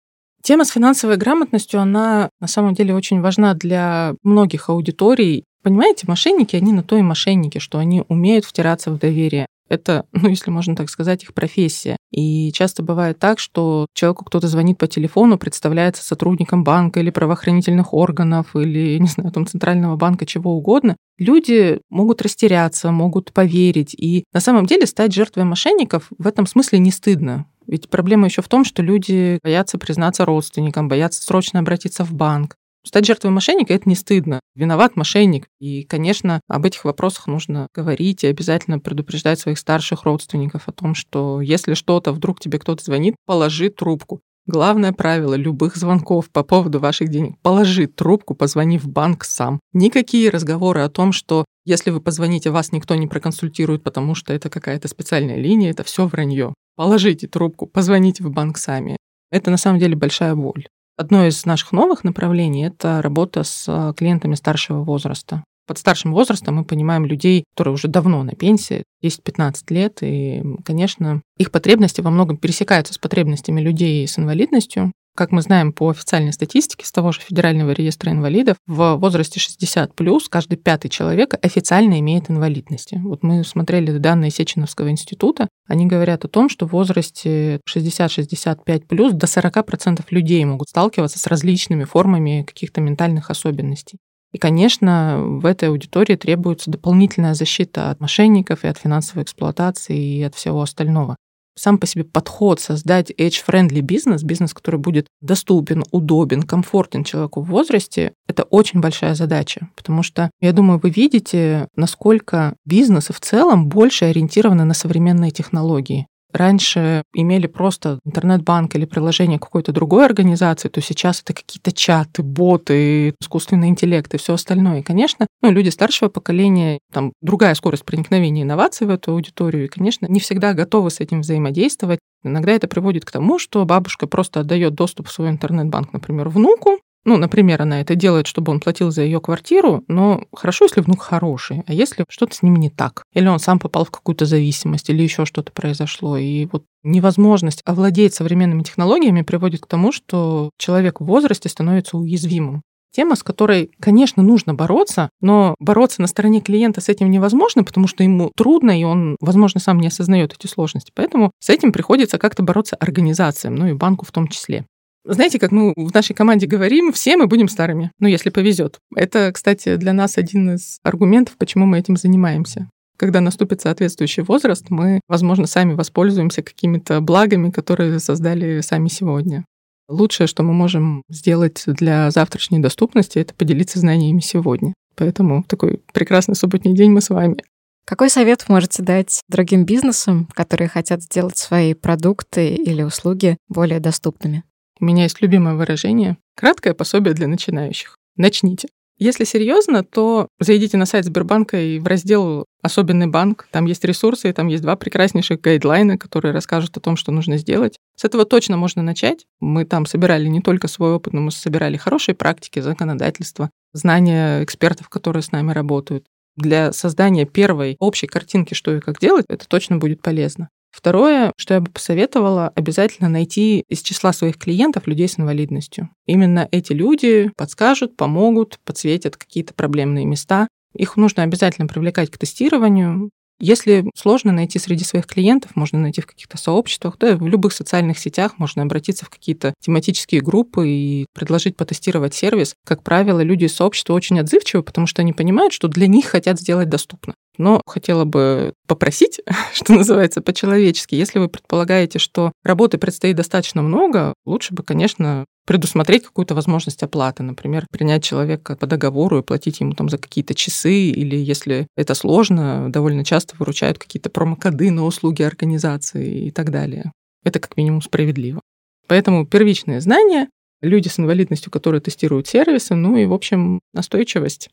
Speaker 1: Тема с финансовой грамотностью, она на самом деле очень важна для многих аудиторий. Понимаете, мошенники, они на то и мошенники, что они умеют втираться в доверие. Это, ну, если можно так сказать, их профессия. И часто бывает так, что человеку кто-то звонит по телефону, представляется сотрудником банка или правоохранительных органов, или, не знаю, там, центрального банка, чего угодно. Люди могут растеряться, могут поверить. И на самом деле стать жертвой мошенников в этом смысле не стыдно. Ведь проблема еще в том, что люди боятся признаться родственникам, боятся срочно обратиться в банк. Стать жертвой мошенника – это не стыдно. Виноват мошенник. И, конечно, об этих вопросах нужно говорить и обязательно предупреждать своих старших родственников о том, что если что-то, вдруг тебе кто-то звонит, положи трубку. Главное правило любых звонков по поводу ваших денег – положи трубку, позвони в банк сам. Никакие разговоры о том, что если вы позвоните, вас никто не проконсультирует, потому что это какая-то специальная линия, это все вранье. Положите трубку, позвоните в банк сами. Это на самом деле большая боль. Одно из наших новых направлений – это работа с а, клиентами старшего возраста. Под старшим возрастом мы понимаем людей, которые уже давно на пенсии, 10-15 лет, и, конечно, их потребности во многом пересекаются с потребностями людей с инвалидностью. Как мы знаем по официальной статистике с того же Федерального реестра инвалидов, в возрасте 60 плюс каждый пятый человек официально имеет инвалидности. Вот мы смотрели данные Сеченовского института, они говорят о том, что в возрасте 60-65 плюс до 40% людей могут сталкиваться с различными формами каких-то ментальных особенностей. И, конечно, в этой аудитории требуется дополнительная защита от мошенников и от финансовой эксплуатации и от всего остального сам по себе подход создать age-friendly бизнес, бизнес, который будет доступен, удобен, комфортен человеку в возрасте, это очень большая задача, потому что, я думаю, вы видите, насколько бизнесы в целом больше ориентированы на современные технологии раньше имели просто интернет-банк или приложение какой-то другой организации, то сейчас это какие-то чаты, боты, искусственный интеллект и все остальное. И, конечно, ну, люди старшего поколения, там другая скорость проникновения инноваций в эту аудиторию, и, конечно, не всегда готовы с этим взаимодействовать. Иногда это приводит к тому, что бабушка просто отдает доступ в свой интернет-банк, например, внуку, ну, например, она это делает, чтобы он платил за ее квартиру, но хорошо, если внук хороший, а если что-то с ним не так, или он сам попал в какую-то зависимость, или еще что-то произошло, и вот невозможность овладеть современными технологиями приводит к тому, что человек в возрасте становится уязвимым. Тема, с которой, конечно, нужно бороться, но бороться на стороне клиента с этим невозможно, потому что ему трудно, и он, возможно, сам не осознает эти сложности. Поэтому с этим приходится как-то бороться организациям, ну и банку в том числе. Знаете, как мы в нашей команде говорим, все мы будем старыми, ну, если повезет. Это, кстати, для нас один из аргументов, почему мы этим занимаемся. Когда наступит соответствующий возраст, мы, возможно, сами воспользуемся какими-то благами, которые создали сами сегодня. Лучшее, что мы можем сделать для завтрашней доступности, это поделиться знаниями сегодня. Поэтому такой прекрасный субботний день мы с вами.
Speaker 2: Какой совет можете дать другим бизнесам, которые хотят сделать свои продукты или услуги более доступными?
Speaker 1: У меня есть любимое выражение – краткое пособие для начинающих. Начните. Если серьезно, то зайдите на сайт Сбербанка и в раздел «Особенный банк». Там есть ресурсы, и там есть два прекраснейших гайдлайна, которые расскажут о том, что нужно сделать. С этого точно можно начать. Мы там собирали не только свой опыт, но мы собирали хорошие практики, законодательства, знания экспертов, которые с нами работают. Для создания первой общей картинки, что и как делать, это точно будет полезно. Второе, что я бы посоветовала, обязательно найти из числа своих клиентов людей с инвалидностью. Именно эти люди подскажут, помогут, подсветят какие-то проблемные места. Их нужно обязательно привлекать к тестированию. Если сложно найти среди своих клиентов, можно найти в каких-то сообществах, да, в любых социальных сетях можно обратиться в какие-то тематические группы и предложить потестировать сервис. Как правило, люди из сообщества очень отзывчивы, потому что они понимают, что для них хотят сделать доступно. Но хотела бы попросить, что называется, по-человечески, если вы предполагаете, что работы предстоит достаточно много, лучше бы, конечно, предусмотреть какую-то возможность оплаты, например, принять человека по договору и платить ему там за какие-то часы, или если это сложно, довольно часто выручают какие-то промокоды на услуги организации и так далее. Это как минимум справедливо. Поэтому первичные знания, люди с инвалидностью, которые тестируют сервисы, ну и, в общем, настойчивость.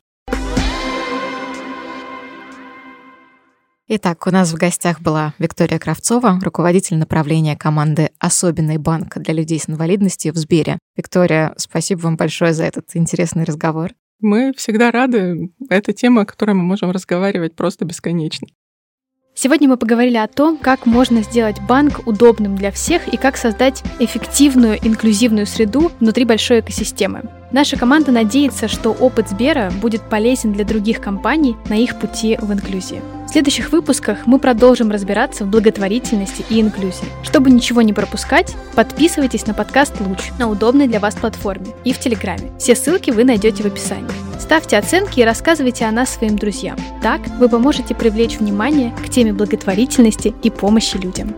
Speaker 2: Итак, у нас в гостях была Виктория Кравцова, руководитель направления команды «Особенный банк для людей с инвалидностью» в Сбере. Виктория, спасибо вам большое за этот интересный разговор.
Speaker 1: Мы всегда рады. Это тема, о которой мы можем разговаривать просто бесконечно.
Speaker 3: Сегодня мы поговорили о том, как можно сделать банк удобным для всех и как создать эффективную инклюзивную среду внутри большой экосистемы. Наша команда надеется, что опыт Сбера будет полезен для других компаний на их пути в инклюзии. В следующих выпусках мы продолжим разбираться в благотворительности и инклюзии. Чтобы ничего не пропускать, подписывайтесь на подкаст «Луч» на удобной для вас платформе и в Телеграме. Все ссылки вы найдете в описании. Ставьте оценки и рассказывайте о нас своим друзьям. Так вы поможете привлечь внимание к теме благотворительности и помощи людям.